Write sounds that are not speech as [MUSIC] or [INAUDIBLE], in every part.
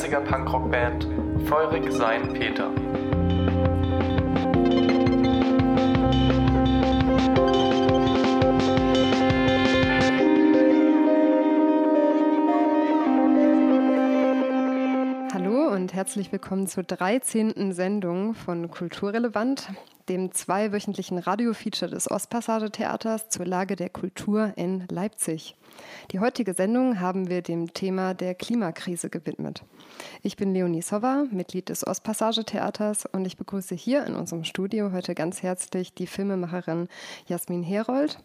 Leipziger Punkrock-Band Feurig Sein Peter. Hallo und herzlich willkommen zur 13. Sendung von Kulturrelevant, dem zweiwöchentlichen Radiofeature des Ostpassage-Theaters zur Lage der Kultur in Leipzig. Die heutige Sendung haben wir dem Thema der Klimakrise gewidmet. Ich bin Leonie Sova, Mitglied des Ostpassage-Theaters und ich begrüße hier in unserem Studio heute ganz herzlich die Filmemacherin Jasmin Herold,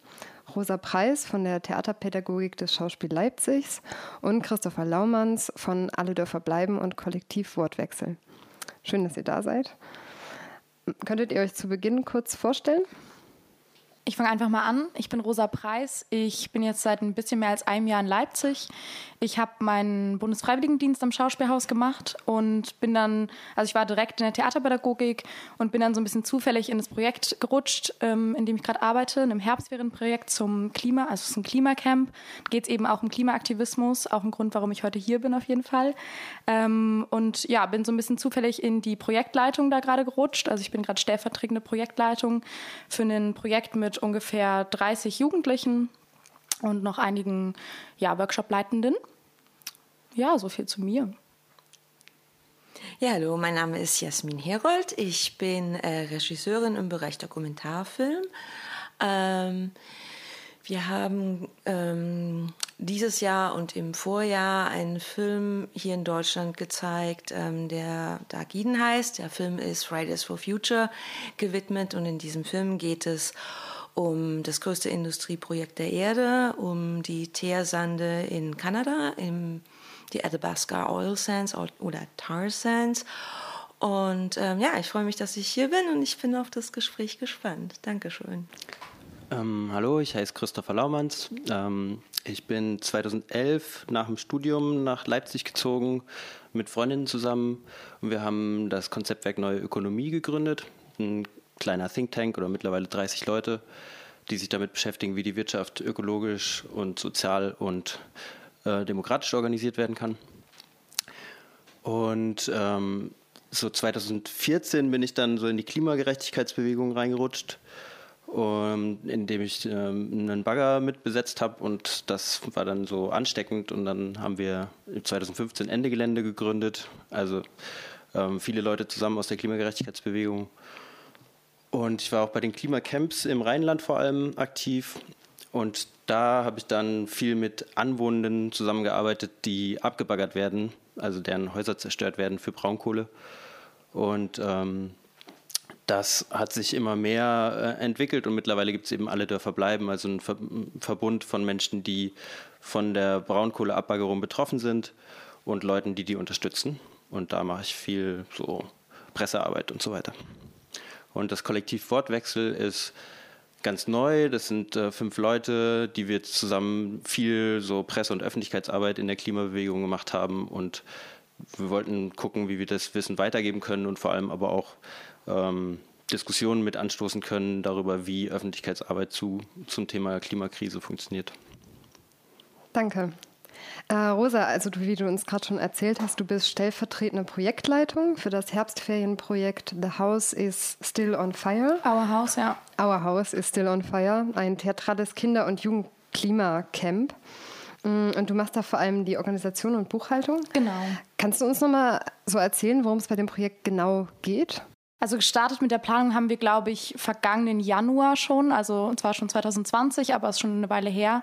Rosa Preis von der Theaterpädagogik des Schauspiel Leipzigs und Christopher Laumanns von Alle Dörfer bleiben und Kollektiv Wortwechsel. Schön, dass ihr da seid. Könntet ihr euch zu Beginn kurz vorstellen? Ich fange einfach mal an. Ich bin Rosa Preis. Ich bin jetzt seit ein bisschen mehr als einem Jahr in Leipzig. Ich habe meinen Bundesfreiwilligendienst am Schauspielhaus gemacht und bin dann, also ich war direkt in der Theaterpädagogik und bin dann so ein bisschen zufällig in das Projekt gerutscht, ähm, in dem ich gerade arbeite, in einem Herbstferienprojekt zum Klima, also es ist ein Klimacamp. Da geht es eben auch um Klimaaktivismus, auch ein Grund, warum ich heute hier bin auf jeden Fall. Ähm, und ja, bin so ein bisschen zufällig in die Projektleitung da gerade gerutscht. Also ich bin gerade stellvertretende Projektleitung für ein Projekt mit ungefähr 30 Jugendlichen und noch einigen ja, Workshop-Leitenden. Ja, so viel zu mir. Ja, hallo, mein Name ist Jasmin Herold. Ich bin äh, Regisseurin im Bereich Dokumentarfilm. Ähm, wir haben ähm, dieses Jahr und im Vorjahr einen Film hier in Deutschland gezeigt, ähm, der Dagiden heißt. Der Film ist Fridays for Future gewidmet und in diesem Film geht es um das größte Industrieprojekt der Erde, um die Teersande in Kanada, im, die Athabasca Oil Sands oder Tar Sands. Und ähm, ja, ich freue mich, dass ich hier bin und ich bin auf das Gespräch gespannt. Dankeschön. Ähm, hallo, ich heiße Christopher Laumanns. Ähm, ich bin 2011 nach dem Studium nach Leipzig gezogen mit Freundinnen zusammen und wir haben das Konzeptwerk Neue Ökonomie gegründet. Ein kleiner Think Tank oder mittlerweile 30 Leute, die sich damit beschäftigen, wie die Wirtschaft ökologisch und sozial und äh, demokratisch organisiert werden kann. Und ähm, so 2014 bin ich dann so in die Klimagerechtigkeitsbewegung reingerutscht, um, indem ich ähm, einen Bagger mit besetzt habe und das war dann so ansteckend und dann haben wir 2015 Ende Gelände gegründet, also ähm, viele Leute zusammen aus der Klimagerechtigkeitsbewegung und ich war auch bei den Klimacamps im Rheinland vor allem aktiv. Und da habe ich dann viel mit Anwohnenden zusammengearbeitet, die abgebaggert werden, also deren Häuser zerstört werden für Braunkohle. Und ähm, das hat sich immer mehr äh, entwickelt und mittlerweile gibt es eben alle Dörfer bleiben, also ein Ver Verbund von Menschen, die von der Braunkohleabbaggerung betroffen sind und Leuten, die die unterstützen. Und da mache ich viel so Pressearbeit und so weiter. Und das Kollektiv Wortwechsel ist ganz neu. Das sind äh, fünf Leute, die wir zusammen viel so Presse- und Öffentlichkeitsarbeit in der Klimabewegung gemacht haben. Und wir wollten gucken, wie wir das Wissen weitergeben können und vor allem aber auch ähm, Diskussionen mit anstoßen können darüber, wie Öffentlichkeitsarbeit zu, zum Thema Klimakrise funktioniert. Danke. Äh, Rosa, also du, wie du uns gerade schon erzählt hast, du bist stellvertretende Projektleitung für das Herbstferienprojekt The House is Still on Fire. Our House, ja. Our House is Still on Fire, ein theatrales Kinder- und Jugendklimacamp. Mm, und du machst da vor allem die Organisation und Buchhaltung. Genau. Kannst du uns nochmal so erzählen, worum es bei dem Projekt genau geht? Also gestartet mit der Planung haben wir, glaube ich, vergangenen Januar schon, also zwar schon 2020, aber es ist schon eine Weile her.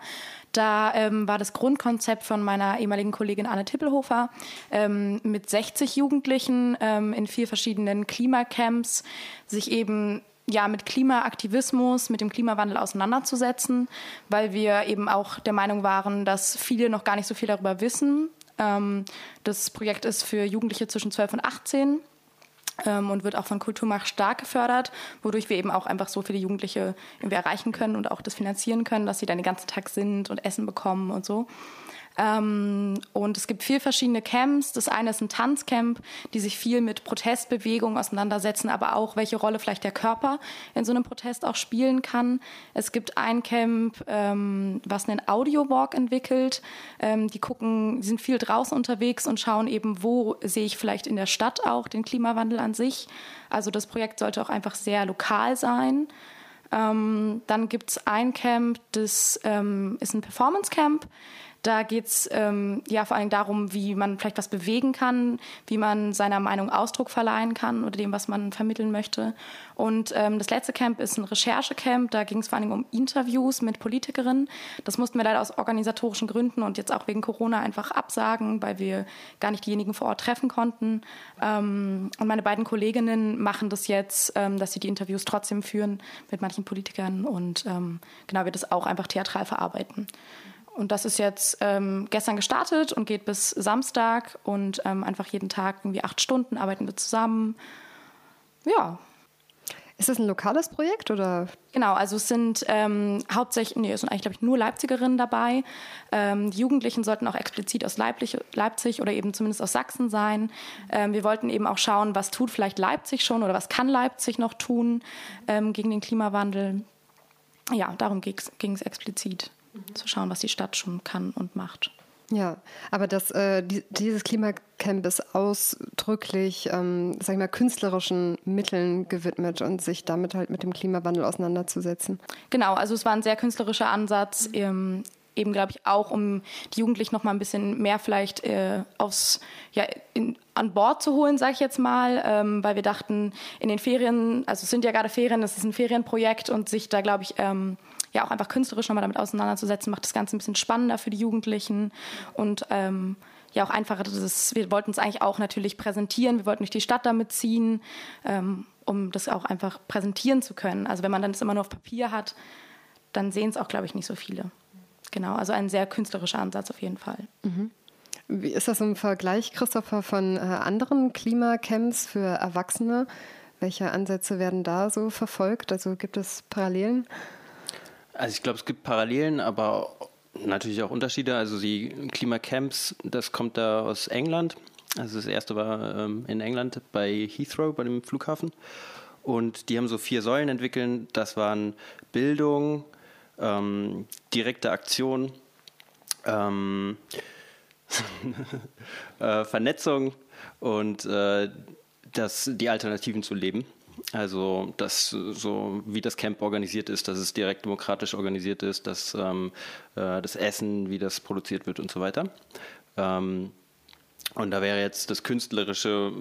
Da ähm, war das Grundkonzept von meiner ehemaligen Kollegin Anne Tippelhofer ähm, mit 60 Jugendlichen ähm, in vier verschiedenen Klimacamps sich eben ja, mit Klimaaktivismus, mit dem Klimawandel auseinanderzusetzen, weil wir eben auch der Meinung waren, dass viele noch gar nicht so viel darüber wissen. Ähm, das Projekt ist für Jugendliche zwischen 12 und 18 ähm, und wird auch von Kulturmacht stark gefördert, wodurch wir eben auch einfach so viele Jugendliche irgendwie erreichen können und auch das finanzieren können, dass sie dann den ganzen Tag sind und Essen bekommen und so. Ähm, und es gibt vier verschiedene Camps. Das eine ist ein Tanzcamp, die sich viel mit Protestbewegungen auseinandersetzen, aber auch welche Rolle vielleicht der Körper in so einem Protest auch spielen kann. Es gibt ein Camp, ähm, was einen Audio-Walk entwickelt. Ähm, die gucken, die sind viel draußen unterwegs und schauen eben, wo sehe ich vielleicht in der Stadt auch den Klimawandel an sich. Also das Projekt sollte auch einfach sehr lokal sein. Ähm, dann gibt es ein Camp, das ähm, ist ein Performance Camp. Da geht es ähm, ja vor allem darum, wie man vielleicht was bewegen kann, wie man seiner Meinung Ausdruck verleihen kann oder dem, was man vermitteln möchte. Und ähm, das letzte Camp ist ein Recherchecamp. Da ging es vor allem um Interviews mit Politikerinnen. Das mussten wir leider aus organisatorischen Gründen und jetzt auch wegen Corona einfach absagen, weil wir gar nicht diejenigen vor Ort treffen konnten. Ähm, und meine beiden Kolleginnen machen das jetzt, ähm, dass sie die Interviews trotzdem führen mit manchen Politikern und ähm, genau wir das auch einfach theatral verarbeiten. Und das ist jetzt ähm, gestern gestartet und geht bis Samstag und ähm, einfach jeden Tag irgendwie acht Stunden arbeiten wir zusammen. Ja. Ist das ein lokales Projekt oder? Genau, also es sind ähm, hauptsächlich, nee, es sind eigentlich, glaube ich, nur Leipzigerinnen dabei. Ähm, die Jugendlichen sollten auch explizit aus Leipzig, Leipzig oder eben zumindest aus Sachsen sein. Ähm, wir wollten eben auch schauen, was tut vielleicht Leipzig schon oder was kann Leipzig noch tun ähm, gegen den Klimawandel. Ja, darum ging es explizit mhm. zu schauen, was die Stadt schon kann und macht. Ja, aber das, äh, die, dieses Klimacamp ist ausdrücklich, ähm, sag ich mal, künstlerischen Mitteln gewidmet und sich damit halt mit dem Klimawandel auseinanderzusetzen. Genau, also es war ein sehr künstlerischer Ansatz. Mhm. Ähm, eben, glaube ich, auch, um die Jugendlichen noch mal ein bisschen mehr vielleicht äh, aufs, ja, in, an Bord zu holen, sage ich jetzt mal, ähm, weil wir dachten, in den Ferien, also es sind ja gerade Ferien, es ist ein Ferienprojekt und sich da, glaube ich, ähm, ja auch einfach künstlerisch nochmal damit auseinanderzusetzen, macht das Ganze ein bisschen spannender für die Jugendlichen und ähm, ja auch einfacher. Das, wir wollten es eigentlich auch natürlich präsentieren, wir wollten durch die Stadt damit ziehen, ähm, um das auch einfach präsentieren zu können. Also wenn man dann das immer nur auf Papier hat, dann sehen es auch, glaube ich, nicht so viele. Genau, also ein sehr künstlerischer Ansatz auf jeden Fall. Mhm. Wie ist das im Vergleich, Christopher, von äh, anderen Klimacamps für Erwachsene? Welche Ansätze werden da so verfolgt? Also gibt es Parallelen? Also ich glaube, es gibt Parallelen, aber natürlich auch Unterschiede. Also die Klimacamps, das kommt da aus England. Also das erste war ähm, in England bei Heathrow, bei dem Flughafen. Und die haben so vier Säulen entwickelt. Das waren Bildung, ähm, direkte Aktion, ähm, [LAUGHS] äh, Vernetzung und äh, das, die Alternativen zu leben. Also, dass so wie das Camp organisiert ist, dass es direkt demokratisch organisiert ist, dass ähm, äh, das Essen, wie das produziert wird und so weiter. Ähm, und da wäre jetzt das Künstlerische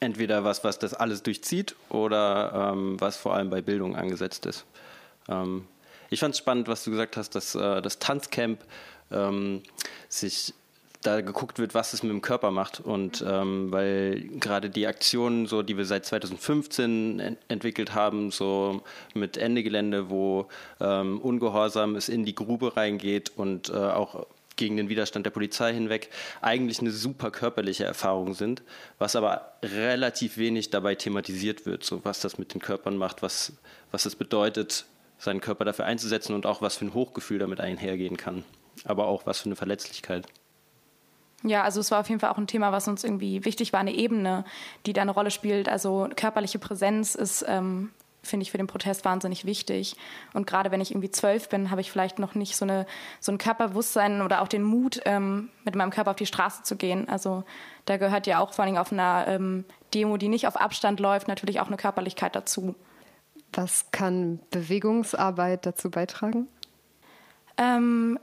entweder was, was das alles durchzieht oder ähm, was vor allem bei Bildung angesetzt ist. Ähm, ich fand es spannend, was du gesagt hast, dass äh, das Tanzcamp ähm, sich da geguckt wird, was es mit dem Körper macht. Und ähm, weil gerade die Aktionen, so, die wir seit 2015 ent entwickelt haben, so mit Ende Gelände, wo ähm, Ungehorsam es in die Grube reingeht und äh, auch gegen den Widerstand der Polizei hinweg, eigentlich eine super körperliche Erfahrung sind, was aber relativ wenig dabei thematisiert wird, so was das mit den Körpern macht, was, was es bedeutet, seinen Körper dafür einzusetzen und auch was für ein Hochgefühl damit einhergehen kann, aber auch was für eine Verletzlichkeit. Ja, also es war auf jeden Fall auch ein Thema, was uns irgendwie wichtig war, eine Ebene, die da eine Rolle spielt. Also körperliche Präsenz ist, ähm, finde ich, für den Protest wahnsinnig wichtig. Und gerade wenn ich irgendwie zwölf bin, habe ich vielleicht noch nicht so, eine, so ein Körperbewusstsein oder auch den Mut, ähm, mit meinem Körper auf die Straße zu gehen. Also da gehört ja auch vor allem auf einer ähm, Demo, die nicht auf Abstand läuft, natürlich auch eine Körperlichkeit dazu. Was kann Bewegungsarbeit dazu beitragen? Ähm,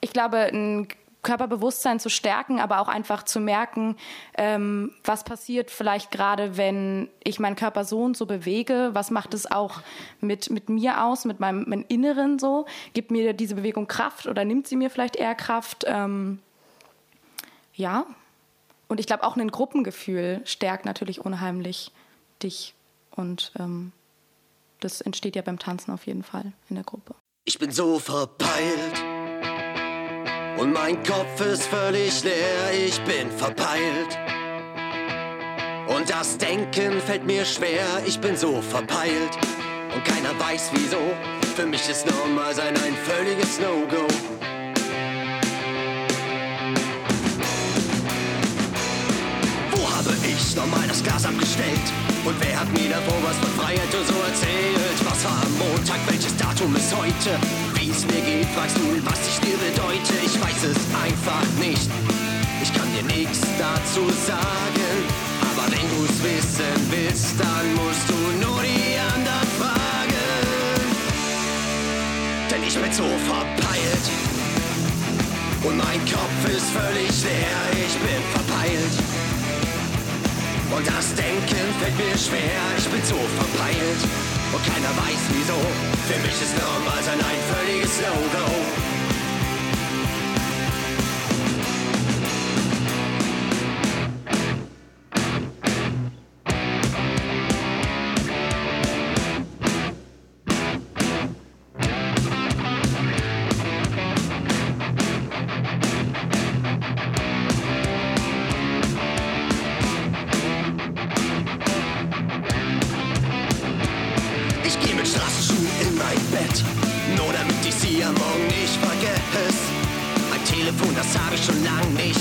ich glaube, ein Körperbewusstsein zu stärken, aber auch einfach zu merken, ähm, was passiert vielleicht gerade, wenn ich meinen Körper so und so bewege, was macht es auch mit, mit mir aus, mit meinem, meinem Inneren so, gibt mir diese Bewegung Kraft oder nimmt sie mir vielleicht eher Kraft, ähm, ja. Und ich glaube auch ein Gruppengefühl stärkt natürlich unheimlich dich und ähm, das entsteht ja beim Tanzen auf jeden Fall in der Gruppe. Ich bin so verpeilt und mein Kopf ist völlig leer, ich bin verpeilt. Und das Denken fällt mir schwer, ich bin so verpeilt. Und keiner weiß wieso. Für mich ist normal sein ein völliges No-Go. Wo habe ich nochmal das Glas abgestellt? Und wer hat mir davor was von Freiheit und so erzählt? Was war am Montag? Welches Datum ist heute? Wie es mir geht, fragst du, was ich dir bedeute? Ich weiß es einfach nicht. Ich kann dir nichts dazu sagen. Aber wenn du's wissen willst, dann musst du nur die anderen fragen. Denn ich bin so verpeilt. Und mein Kopf ist völlig leer, ich bin verpeilt. Und das Denken fällt mir schwer, ich bin so verpeilt. Und keiner weiß wieso. Für mich ist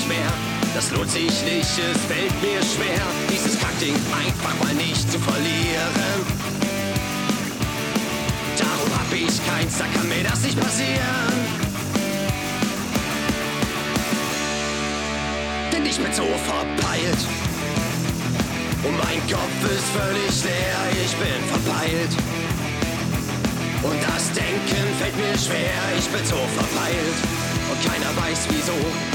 schwer. Das lohnt sich nicht, es fällt mir schwer, dieses Kackding einfach mal nicht zu verlieren. Darum hab ich keinen da kann mir das nicht passieren. Denn ich bin so verpeilt. Und mein Kopf ist völlig leer, ich bin verpeilt. Und das Denken fällt mir schwer, ich bin so verpeilt. Und keiner weiß wieso.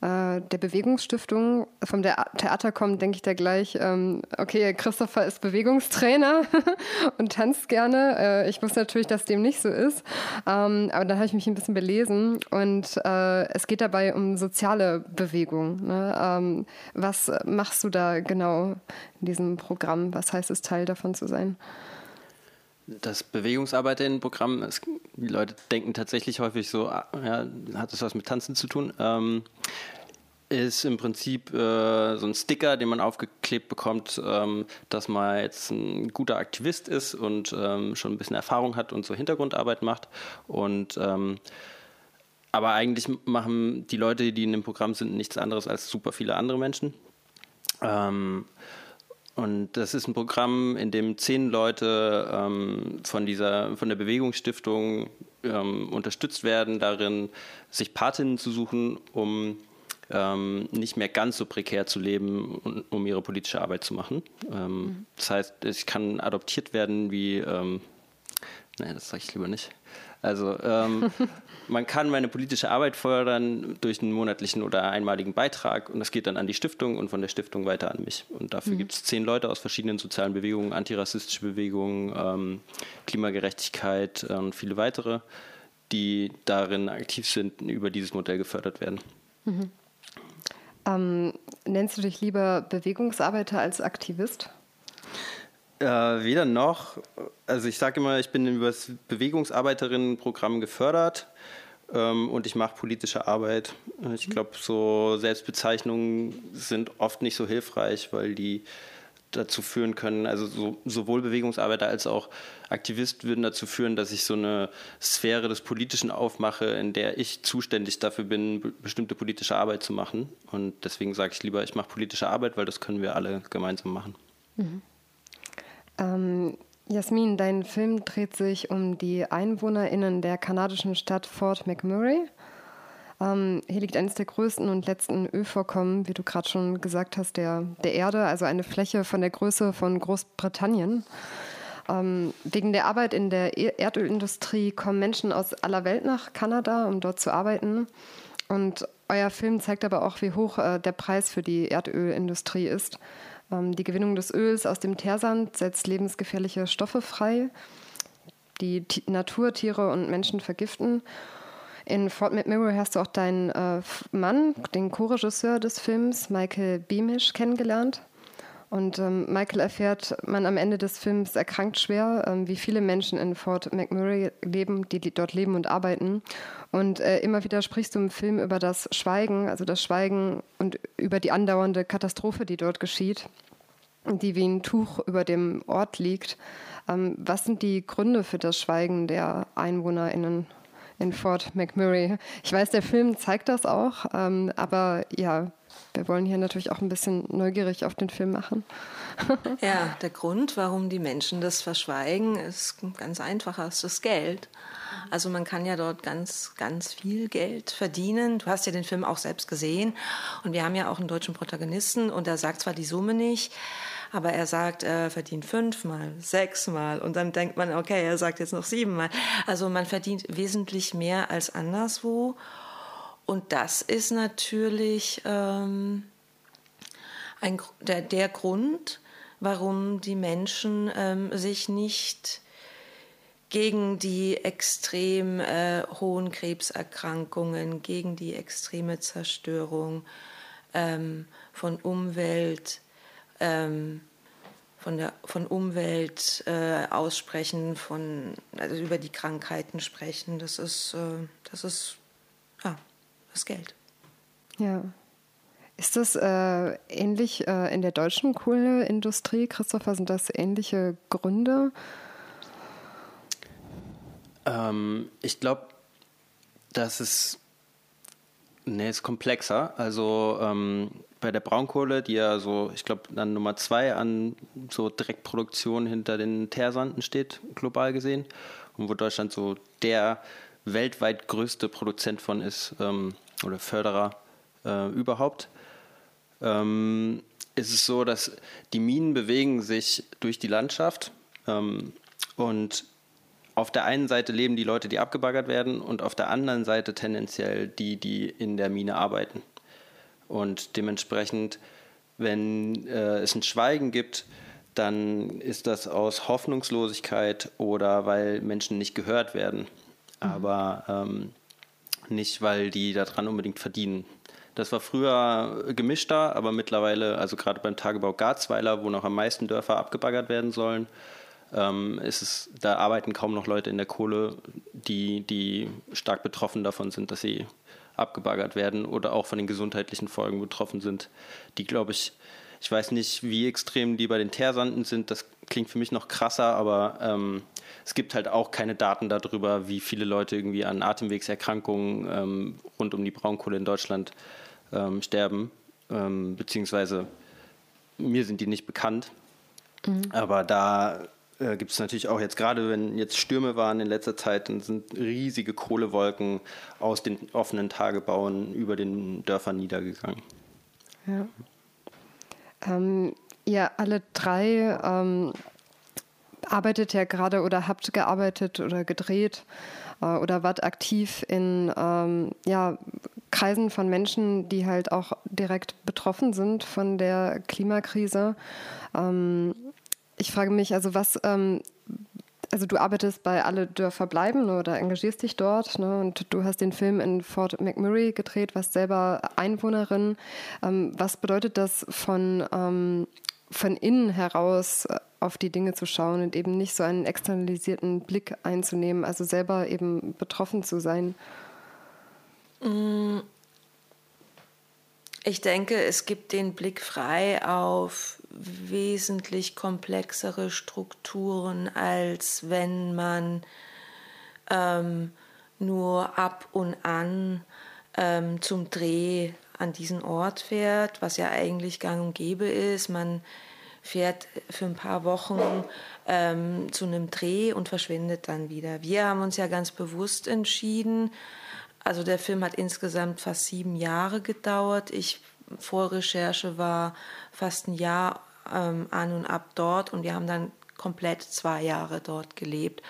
äh, der Bewegungsstiftung. Vom Theater kommt, denke ich da gleich, ähm, okay, Christopher ist Bewegungstrainer [LAUGHS] und tanzt gerne. Äh, ich wusste natürlich, dass dem nicht so ist. Ähm, aber dann habe ich mich ein bisschen belesen und äh, es geht dabei um soziale Bewegung. Ne? Ähm, was machst du da genau in diesem Programm? Was heißt es, Teil davon zu sein? Das Bewegungsarbeiterinnenprogramm, die Leute denken tatsächlich häufig so, ah, ja, hat das was mit Tanzen zu tun? Ähm, ist im Prinzip äh, so ein Sticker, den man aufgeklebt bekommt, ähm, dass man jetzt ein guter Aktivist ist und ähm, schon ein bisschen Erfahrung hat und so Hintergrundarbeit macht. Und ähm, aber eigentlich machen die Leute, die in dem Programm sind, nichts anderes als super viele andere Menschen. Und das ist ein Programm, in dem zehn Leute ähm, von, dieser, von der Bewegungsstiftung ähm, unterstützt werden, darin sich Patinnen zu suchen, um ähm, nicht mehr ganz so prekär zu leben, um ihre politische Arbeit zu machen. Ähm, mhm. Das heißt, ich kann adoptiert werden wie, ähm, nein, das sage ich lieber nicht. Also ähm, [LAUGHS] man kann meine politische Arbeit fördern durch einen monatlichen oder einmaligen Beitrag und das geht dann an die Stiftung und von der Stiftung weiter an mich. Und dafür mhm. gibt es zehn Leute aus verschiedenen sozialen Bewegungen, antirassistische Bewegungen, ähm, Klimagerechtigkeit und ähm, viele weitere, die darin aktiv sind, über dieses Modell gefördert werden. Mhm. Ähm, nennst du dich lieber Bewegungsarbeiter als Aktivist? Äh, weder noch. Also ich sage immer, ich bin über das Bewegungsarbeiterinnenprogramm gefördert ähm, und ich mache politische Arbeit. Ich mhm. glaube, so Selbstbezeichnungen sind oft nicht so hilfreich, weil die dazu führen können, also so, sowohl Bewegungsarbeiter als auch Aktivist würden dazu führen, dass ich so eine Sphäre des Politischen aufmache, in der ich zuständig dafür bin, bestimmte politische Arbeit zu machen. Und deswegen sage ich lieber, ich mache politische Arbeit, weil das können wir alle gemeinsam machen. Mhm. Ähm, Jasmin, dein Film dreht sich um die EinwohnerInnen der kanadischen Stadt Fort McMurray. Ähm, hier liegt eines der größten und letzten Ölvorkommen, wie du gerade schon gesagt hast, der, der Erde, also eine Fläche von der Größe von Großbritannien. Ähm, wegen der Arbeit in der e-, Erdölindustrie kommen Menschen aus aller Welt nach Kanada, um dort zu arbeiten. Und euer Film zeigt aber auch, wie hoch äh, der Preis für die Erdölindustrie ist. Ähm, die Gewinnung des Öls aus dem Teersand setzt lebensgefährliche Stoffe frei, die Natur, Tiere und Menschen vergiften. In Fort McMurray hast du auch deinen äh, Mann, den Co-Regisseur des Films, Michael Beamish, kennengelernt. Und ähm, Michael erfährt man am Ende des Films erkrankt schwer, ähm, wie viele Menschen in Fort McMurray leben, die dort leben und arbeiten. Und äh, immer wieder sprichst du im Film über das Schweigen, also das Schweigen und über die andauernde Katastrophe, die dort geschieht, die wie ein Tuch über dem Ort liegt. Ähm, was sind die Gründe für das Schweigen der EinwohnerInnen in Fort McMurray? Ich weiß, der Film zeigt das auch, ähm, aber ja, wir wollen hier natürlich auch ein bisschen neugierig auf den Film machen. [LAUGHS] ja, der Grund, warum die Menschen das verschweigen, ist ganz einfach, ist das Geld. Also man kann ja dort ganz, ganz viel Geld verdienen. Du hast ja den Film auch selbst gesehen und wir haben ja auch einen deutschen Protagonisten und er sagt zwar die Summe nicht, aber er sagt, er verdient fünfmal, sechsmal und dann denkt man, okay, er sagt jetzt noch siebenmal. Also man verdient wesentlich mehr als anderswo und das ist natürlich ähm, ein, der, der Grund, warum die Menschen ähm, sich nicht gegen die extrem äh, hohen Krebserkrankungen, gegen die extreme Zerstörung ähm, von Umwelt, ähm, von der von Umwelt äh, aussprechen, von also über die Krankheiten sprechen. Das ist äh, das ist das Geld. Ja. Ist das äh, ähnlich äh, in der deutschen Kohleindustrie, Christopher? Sind das ähnliche Gründe? Ähm, ich glaube, das ist, nee, ist komplexer. Also ähm, bei der Braunkohle, die ja so, ich glaube, dann Nummer zwei an so Direktproduktion hinter den Teersanden steht, global gesehen, und wo Deutschland so der weltweit größte Produzent von ist ähm, oder Förderer äh, überhaupt, ähm, ist es so, dass die Minen bewegen sich durch die Landschaft ähm, und auf der einen Seite leben die Leute, die abgebaggert werden und auf der anderen Seite tendenziell die, die in der Mine arbeiten. Und dementsprechend, wenn äh, es ein Schweigen gibt, dann ist das aus Hoffnungslosigkeit oder weil Menschen nicht gehört werden. Aber ähm, nicht, weil die daran unbedingt verdienen. Das war früher gemischter, aber mittlerweile, also gerade beim Tagebau Garzweiler, wo noch am meisten Dörfer abgebaggert werden sollen, ähm, ist es, da arbeiten kaum noch Leute in der Kohle, die, die stark betroffen davon sind, dass sie abgebaggert werden oder auch von den gesundheitlichen Folgen betroffen sind, die, glaube ich, ich weiß nicht, wie extrem die bei den Teersanden sind. Das klingt für mich noch krasser, aber ähm, es gibt halt auch keine Daten darüber, wie viele Leute irgendwie an Atemwegserkrankungen ähm, rund um die Braunkohle in Deutschland ähm, sterben. Ähm, beziehungsweise mir sind die nicht bekannt. Mhm. Aber da äh, gibt es natürlich auch jetzt gerade, wenn jetzt Stürme waren in letzter Zeit, dann sind riesige Kohlewolken aus den offenen Tagebauen über den Dörfern niedergegangen. Ja. Ähm, ihr alle drei ähm, arbeitet ja gerade oder habt gearbeitet oder gedreht äh, oder wart aktiv in ähm, ja, Kreisen von Menschen, die halt auch direkt betroffen sind von der Klimakrise. Ähm, ich frage mich also, was ähm, also du arbeitest bei Alle Dörfer bleiben oder engagierst dich dort ne? und du hast den Film in Fort McMurray gedreht, warst selber Einwohnerin. Ähm, was bedeutet das von, ähm, von innen heraus äh, auf die Dinge zu schauen und eben nicht so einen externalisierten Blick einzunehmen, also selber eben betroffen zu sein? Mm. Ich denke, es gibt den Blick frei auf wesentlich komplexere Strukturen, als wenn man ähm, nur ab und an ähm, zum Dreh an diesen Ort fährt, was ja eigentlich gang und gäbe ist. Man fährt für ein paar Wochen ähm, zu einem Dreh und verschwindet dann wieder. Wir haben uns ja ganz bewusst entschieden, also der Film hat insgesamt fast sieben Jahre gedauert. Ich vor Recherche war fast ein Jahr ähm, an und ab dort und wir haben dann komplett zwei Jahre dort gelebt.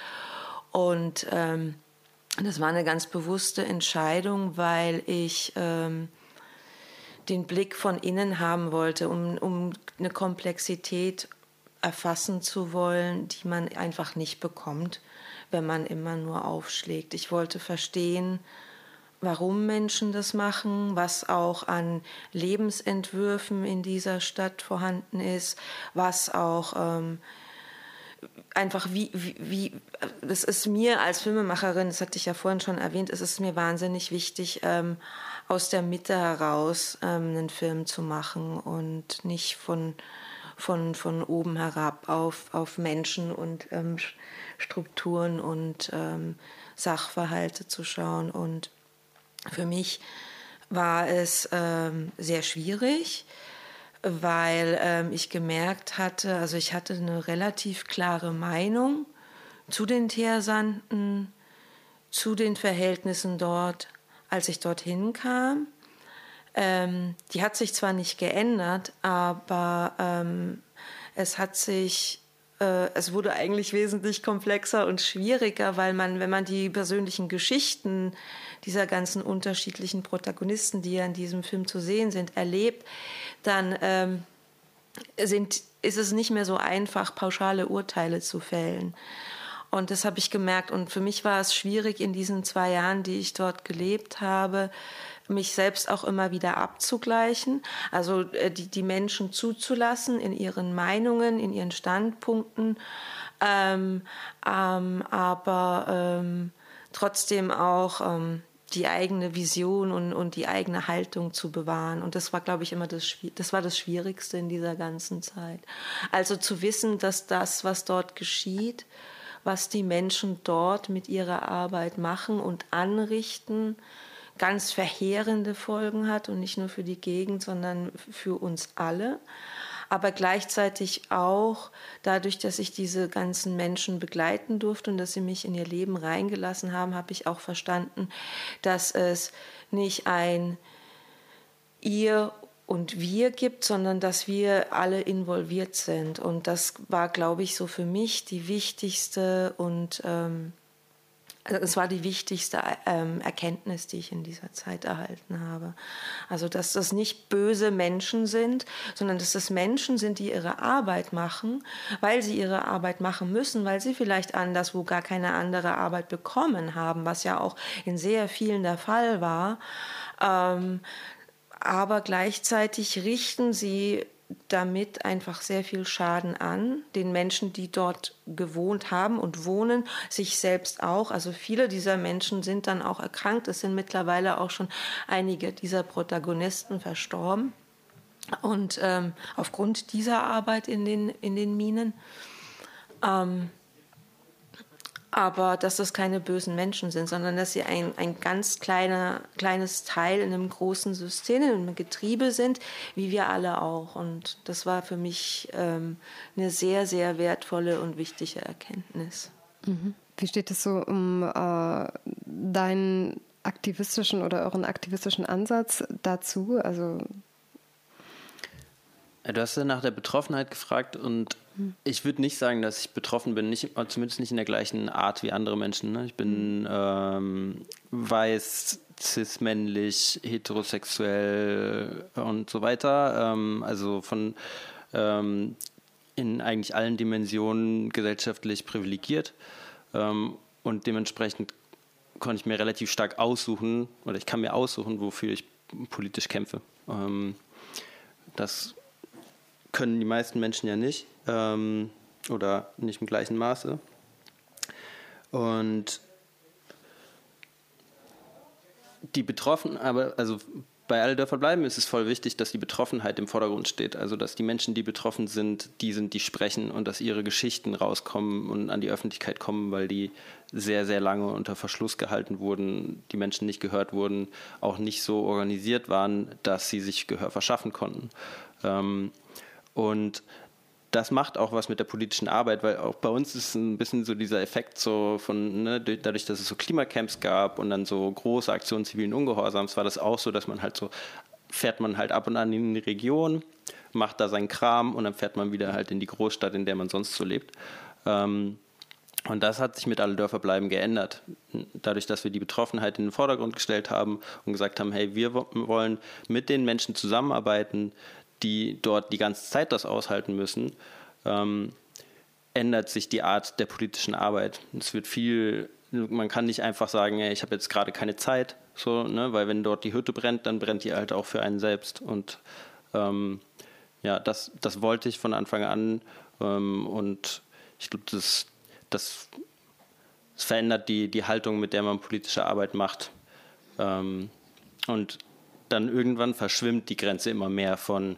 Und ähm, das war eine ganz bewusste Entscheidung, weil ich ähm, den Blick von innen haben wollte, um, um eine Komplexität erfassen zu wollen, die man einfach nicht bekommt, wenn man immer nur aufschlägt. Ich wollte verstehen, warum Menschen das machen, was auch an Lebensentwürfen in dieser Stadt vorhanden ist, was auch ähm, einfach wie, wie, wie, das ist mir als Filmemacherin, das hatte ich ja vorhin schon erwähnt, es ist mir wahnsinnig wichtig, ähm, aus der Mitte heraus ähm, einen Film zu machen und nicht von, von, von oben herab auf, auf Menschen und ähm, Strukturen und ähm, Sachverhalte zu schauen. Und für mich war es ähm, sehr schwierig, weil ähm, ich gemerkt hatte, also ich hatte eine relativ klare Meinung zu den Teersanden, zu den Verhältnissen dort, als ich dorthin kam. Ähm, die hat sich zwar nicht geändert, aber ähm, es hat sich äh, es wurde eigentlich wesentlich komplexer und schwieriger, weil man, wenn man die persönlichen Geschichten dieser ganzen unterschiedlichen Protagonisten, die ja in diesem Film zu sehen sind, erlebt, dann ähm, sind, ist es nicht mehr so einfach, pauschale Urteile zu fällen. Und das habe ich gemerkt. Und für mich war es schwierig in diesen zwei Jahren, die ich dort gelebt habe, mich selbst auch immer wieder abzugleichen, also äh, die, die Menschen zuzulassen in ihren Meinungen, in ihren Standpunkten, ähm, ähm, aber ähm, trotzdem auch ähm, die eigene Vision und, und die eigene Haltung zu bewahren. Und das war, glaube ich, immer das, das war das Schwierigste in dieser ganzen Zeit. Also zu wissen, dass das, was dort geschieht, was die Menschen dort mit ihrer Arbeit machen und anrichten, ganz verheerende Folgen hat und nicht nur für die Gegend, sondern für uns alle. Aber gleichzeitig auch dadurch, dass ich diese ganzen Menschen begleiten durfte und dass sie mich in ihr Leben reingelassen haben, habe ich auch verstanden, dass es nicht ein ihr und wir gibt, sondern dass wir alle involviert sind. Und das war, glaube ich, so für mich die wichtigste und ähm, es war die wichtigste ähm, Erkenntnis, die ich in dieser Zeit erhalten habe. Also, dass das nicht böse Menschen sind, sondern dass das Menschen sind, die ihre Arbeit machen, weil sie ihre Arbeit machen müssen, weil sie vielleicht anderswo gar keine andere Arbeit bekommen haben, was ja auch in sehr vielen der Fall war. Ähm, aber gleichzeitig richten sie damit einfach sehr viel Schaden an, den Menschen, die dort gewohnt haben und wohnen, sich selbst auch. Also viele dieser Menschen sind dann auch erkrankt. Es sind mittlerweile auch schon einige dieser Protagonisten verstorben. Und ähm, aufgrund dieser Arbeit in den, in den Minen. Ähm, aber dass das keine bösen Menschen sind, sondern dass sie ein, ein ganz kleiner, kleines Teil in einem großen System, in einem Getriebe sind, wie wir alle auch. Und das war für mich ähm, eine sehr, sehr wertvolle und wichtige Erkenntnis. Mhm. Wie steht es so um äh, deinen aktivistischen oder euren aktivistischen Ansatz dazu? Also Du hast ja nach der Betroffenheit gefragt und ich würde nicht sagen, dass ich betroffen bin, nicht, zumindest nicht in der gleichen Art wie andere Menschen. Ne? Ich bin ähm, weiß, cis-männlich, heterosexuell und so weiter. Ähm, also von ähm, in eigentlich allen Dimensionen gesellschaftlich privilegiert. Ähm, und dementsprechend konnte ich mir relativ stark aussuchen, oder ich kann mir aussuchen, wofür ich politisch kämpfe. Ähm, das können die meisten Menschen ja nicht ähm, oder nicht im gleichen Maße. Und die Betroffenen, aber also bei Alle Dörfer bleiben ist es voll wichtig, dass die Betroffenheit im Vordergrund steht. Also dass die Menschen, die betroffen sind, die sind, die sprechen und dass ihre Geschichten rauskommen und an die Öffentlichkeit kommen, weil die sehr, sehr lange unter Verschluss gehalten wurden, die Menschen nicht gehört wurden, auch nicht so organisiert waren, dass sie sich Gehör verschaffen konnten. Ähm, und das macht auch was mit der politischen Arbeit, weil auch bei uns ist ein bisschen so dieser Effekt so von, ne, dadurch, dass es so Klimacamps gab und dann so große Aktionen zivilen Ungehorsams, war das auch so, dass man halt so, fährt man halt ab und an in die Region, macht da seinen Kram und dann fährt man wieder halt in die Großstadt, in der man sonst so lebt. Ähm, und das hat sich mit Alle Dörfer bleiben geändert. Dadurch, dass wir die Betroffenheit in den Vordergrund gestellt haben und gesagt haben, hey, wir wollen mit den Menschen zusammenarbeiten, die dort die ganze Zeit das aushalten müssen, ähm, ändert sich die Art der politischen Arbeit. Es wird viel, man kann nicht einfach sagen, hey, ich habe jetzt gerade keine Zeit, so, ne, weil wenn dort die Hütte brennt, dann brennt die halt auch für einen selbst. Und ähm, ja, das, das wollte ich von Anfang an ähm, und ich glaube, das, das, das, verändert die, die Haltung, mit der man politische Arbeit macht. Ähm, und dann irgendwann verschwimmt die Grenze immer mehr von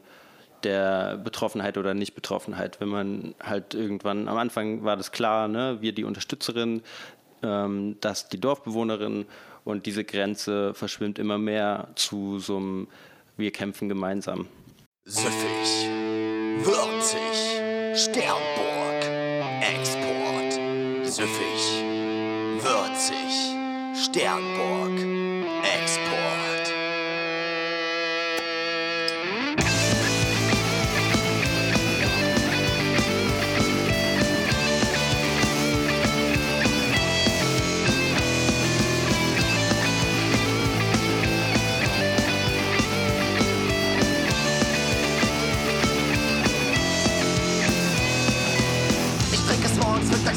der Betroffenheit oder Nicht-Betroffenheit. Wenn man halt irgendwann, am Anfang war das klar, ne, wir die Unterstützerin, ähm, das die Dorfbewohnerin und diese Grenze verschwimmt immer mehr zu so einem Wir kämpfen gemeinsam. Süffig, würzig, Sternburg, Export. Süffig, würzig, Sternburg,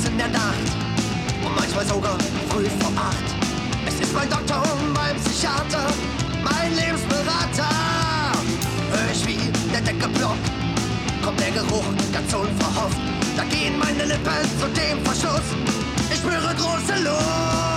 in der Nacht und manchmal sogar früh vor acht. Es ist mein Doktor und mein Psychiater, mein Lebensberater. Hör ich wie der Deckel blockt, kommt der Geruch ganz unverhofft. Da gehen meine Lippen zu dem Verschluss. Ich spüre große Lust.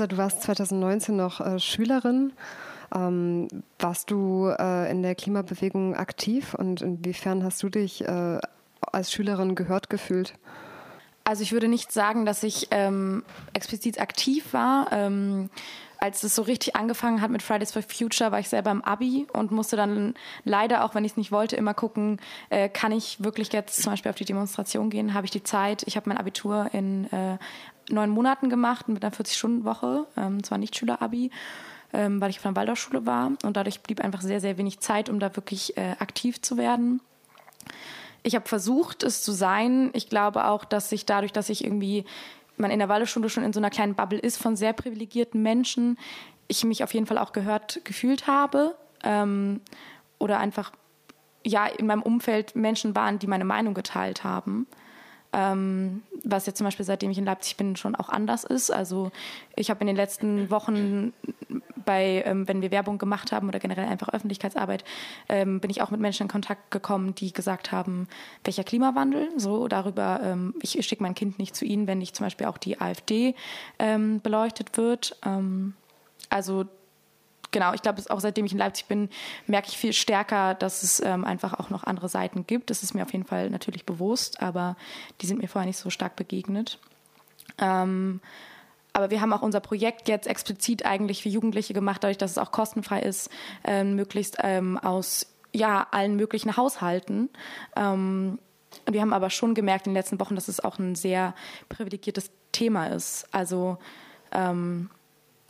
Rosa, du warst 2019 noch äh, Schülerin. Ähm, warst du äh, in der Klimabewegung aktiv und inwiefern hast du dich äh, als Schülerin gehört gefühlt? Also ich würde nicht sagen, dass ich ähm, explizit aktiv war. Ähm, als es so richtig angefangen hat mit Fridays for Future, war ich selber im Abi und musste dann leider, auch wenn ich es nicht wollte, immer gucken, äh, kann ich wirklich jetzt zum Beispiel auf die Demonstration gehen? Habe ich die Zeit? Ich habe mein Abitur in äh, neun Monaten gemacht mit einer 40-Stunden-Woche, ähm, zwar nicht Schüler-Abi, ähm, weil ich auf einer Waldorfschule war und dadurch blieb einfach sehr, sehr wenig Zeit, um da wirklich äh, aktiv zu werden. Ich habe versucht, es zu sein. Ich glaube auch, dass ich dadurch, dass ich irgendwie man in der Waldorfschule schon in so einer kleinen Bubble ist von sehr privilegierten Menschen, ich mich auf jeden Fall auch gehört gefühlt habe ähm, oder einfach ja in meinem Umfeld Menschen waren, die meine Meinung geteilt haben. Ähm, was jetzt zum Beispiel seitdem ich in Leipzig bin schon auch anders ist. Also ich habe in den letzten Wochen bei, ähm, wenn wir Werbung gemacht haben oder generell einfach Öffentlichkeitsarbeit, ähm, bin ich auch mit Menschen in Kontakt gekommen, die gesagt haben, welcher Klimawandel, so darüber, ähm, ich schicke mein Kind nicht zu ihnen, wenn nicht zum Beispiel auch die AfD ähm, beleuchtet wird. Ähm, also genau, ich glaube, auch seitdem ich in Leipzig bin, merke ich viel stärker, dass es ähm, einfach auch noch andere Seiten gibt. Das ist mir auf jeden Fall natürlich bewusst, aber die sind mir vorher nicht so stark begegnet. Ähm, aber wir haben auch unser Projekt jetzt explizit eigentlich für Jugendliche gemacht, dadurch, dass es auch kostenfrei ist, ähm, möglichst ähm, aus ja, allen möglichen Haushalten. Ähm, und wir haben aber schon gemerkt in den letzten Wochen, dass es auch ein sehr privilegiertes Thema ist. Also ähm,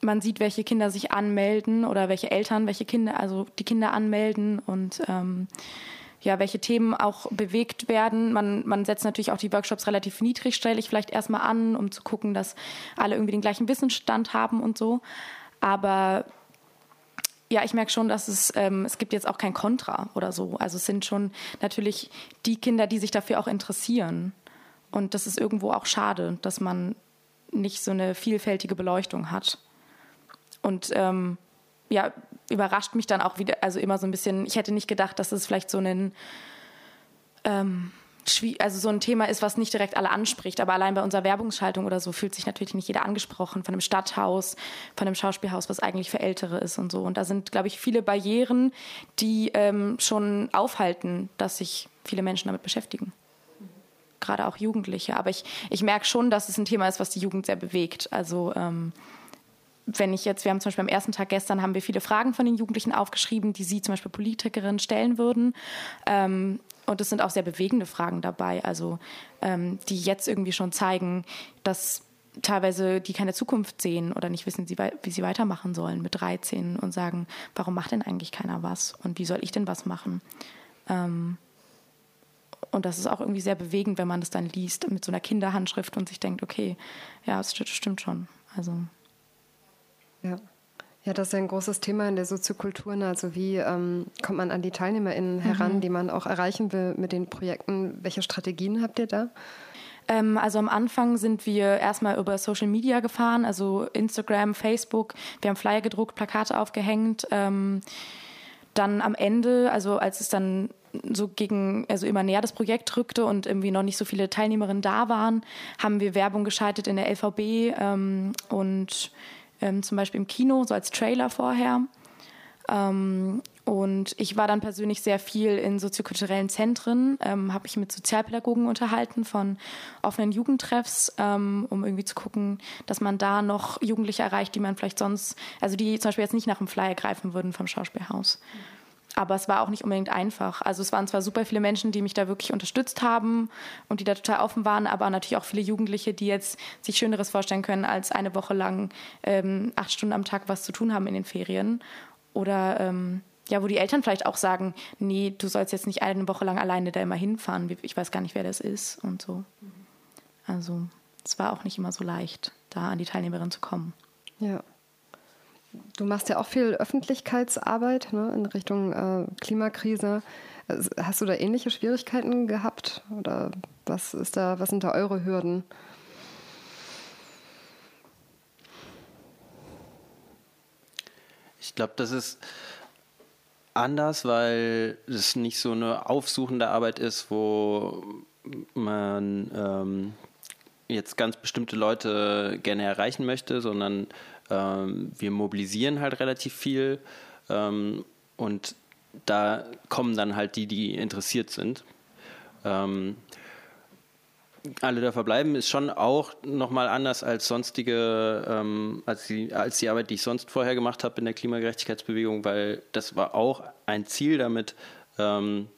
man sieht, welche Kinder sich anmelden oder welche Eltern, welche Kinder, also die Kinder anmelden und ähm, ja, welche Themen auch bewegt werden. Man, man setzt natürlich auch die Workshops relativ niedrigstellig vielleicht erstmal an, um zu gucken, dass alle irgendwie den gleichen Wissensstand haben und so. Aber ja, ich merke schon, dass es, ähm, es gibt jetzt auch kein Kontra oder so. Also es sind schon natürlich die Kinder, die sich dafür auch interessieren. Und das ist irgendwo auch schade, dass man nicht so eine vielfältige Beleuchtung hat. Und ähm, ja, überrascht mich dann auch wieder, also immer so ein bisschen, ich hätte nicht gedacht, dass es vielleicht so ein, ähm, also so ein Thema ist, was nicht direkt alle anspricht, aber allein bei unserer Werbungsschaltung oder so fühlt sich natürlich nicht jeder angesprochen von einem Stadthaus, von einem Schauspielhaus, was eigentlich für Ältere ist und so. Und da sind, glaube ich, viele Barrieren, die ähm, schon aufhalten, dass sich viele Menschen damit beschäftigen. Gerade auch Jugendliche. Aber ich, ich merke schon, dass es ein Thema ist, was die Jugend sehr bewegt. Also ähm, wenn ich jetzt, wir haben zum Beispiel am ersten Tag gestern, haben wir viele Fragen von den Jugendlichen aufgeschrieben, die sie zum Beispiel Politikerinnen stellen würden. Ähm, und es sind auch sehr bewegende Fragen dabei, also ähm, die jetzt irgendwie schon zeigen, dass teilweise die keine Zukunft sehen oder nicht wissen, wie sie weitermachen sollen mit 13 und sagen, warum macht denn eigentlich keiner was und wie soll ich denn was machen? Ähm, und das ist auch irgendwie sehr bewegend, wenn man das dann liest mit so einer Kinderhandschrift und sich denkt, okay, ja, es stimmt schon. Also ja. Ja, das ist ja ein großes Thema in der Soziokultur. Ne? Also wie ähm, kommt man an die TeilnehmerInnen mhm. heran, mhm. die man auch erreichen will mit den Projekten? Welche Strategien habt ihr da? Ähm, also am Anfang sind wir erstmal über Social Media gefahren, also Instagram, Facebook. Wir haben Flyer gedruckt, Plakate aufgehängt. Ähm, dann am Ende, also als es dann so gegen, also immer näher das Projekt rückte und irgendwie noch nicht so viele Teilnehmerinnen da waren, haben wir Werbung geschaltet in der LVB ähm, und ähm, zum Beispiel im Kino, so als Trailer vorher. Ähm, und ich war dann persönlich sehr viel in soziokulturellen Zentren, ähm, habe mich mit Sozialpädagogen unterhalten von offenen Jugendtreffs, ähm, um irgendwie zu gucken, dass man da noch Jugendliche erreicht, die man vielleicht sonst, also die zum Beispiel jetzt nicht nach dem Flyer greifen würden vom Schauspielhaus. Mhm. Aber es war auch nicht unbedingt einfach. Also es waren zwar super viele Menschen, die mich da wirklich unterstützt haben und die da total offen waren, aber natürlich auch viele Jugendliche, die jetzt sich Schöneres vorstellen können, als eine Woche lang ähm, acht Stunden am Tag was zu tun haben in den Ferien. Oder ähm, ja, wo die Eltern vielleicht auch sagen, nee, du sollst jetzt nicht eine Woche lang alleine da immer hinfahren. Ich weiß gar nicht, wer das ist und so. Also es war auch nicht immer so leicht, da an die Teilnehmerin zu kommen. Ja. Du machst ja auch viel Öffentlichkeitsarbeit ne, in Richtung äh, Klimakrise. Hast du da ähnliche Schwierigkeiten gehabt oder was ist da, was sind da eure Hürden? Ich glaube, das ist anders, weil es nicht so eine aufsuchende Arbeit ist, wo man ähm, jetzt ganz bestimmte Leute gerne erreichen möchte, sondern ähm, wir mobilisieren halt relativ viel ähm, und da kommen dann halt die, die interessiert sind. Ähm, alle da verbleiben ist schon auch nochmal anders als sonstige, ähm, als, die, als die Arbeit, die ich sonst vorher gemacht habe in der Klimagerechtigkeitsbewegung, weil das war auch ein Ziel damit, ähm,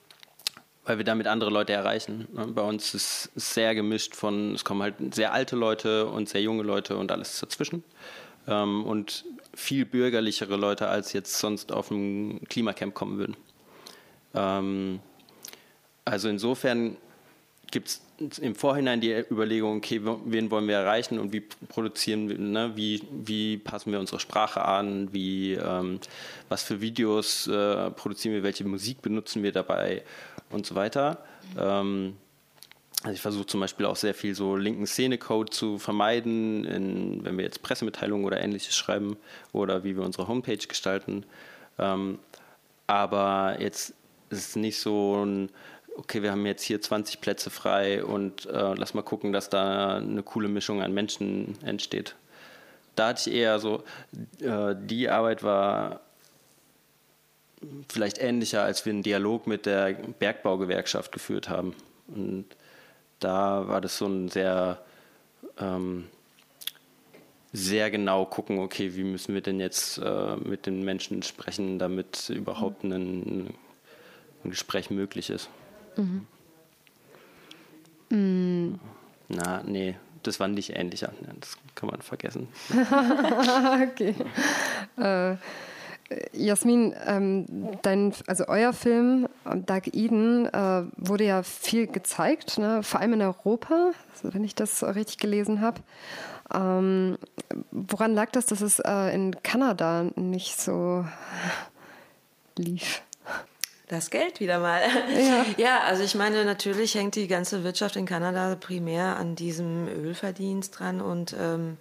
weil wir damit andere Leute erreichen. Ne? Bei uns ist es sehr gemischt von, es kommen halt sehr alte Leute und sehr junge Leute und alles dazwischen ähm, und viel bürgerlichere Leute als jetzt sonst auf ein Klimacamp kommen würden. Ähm, also insofern gibt es im Vorhinein die Überlegung, okay, wen wollen wir erreichen und wie produzieren wir, ne, wie, wie passen wir unsere Sprache an, wie, ähm, was für Videos äh, produzieren wir, welche Musik benutzen wir dabei und so weiter. Ähm, Also ich versuche zum Beispiel auch sehr viel so linken Szenecode zu vermeiden, in, wenn wir jetzt Pressemitteilungen oder ähnliches schreiben oder wie wir unsere Homepage gestalten. Ähm, aber jetzt ist es nicht so ein, okay, wir haben jetzt hier 20 Plätze frei und äh, lass mal gucken, dass da eine coole Mischung an Menschen entsteht. Da hatte ich eher so, äh, die Arbeit war vielleicht ähnlicher, als wir einen Dialog mit der Bergbaugewerkschaft geführt haben. Und da war das so ein sehr, ähm, sehr genau gucken, okay, wie müssen wir denn jetzt äh, mit den Menschen sprechen, damit überhaupt ein, ein Gespräch möglich ist. Mhm. Mhm. Na, nee, das war nicht ähnlicher. Das kann man vergessen. [LAUGHS] okay. Äh, Jasmin, ähm, dein, also euer Film Dark Eden äh, wurde ja viel gezeigt, ne? vor allem in Europa, also wenn ich das richtig gelesen habe. Ähm, woran lag das, dass es äh, in Kanada nicht so lief? Das Geld wieder mal. [LAUGHS] Ja. ja, also ich meine, natürlich hängt die ganze Wirtschaft in Kanada primär an diesem Ölverdienst dran und ähm,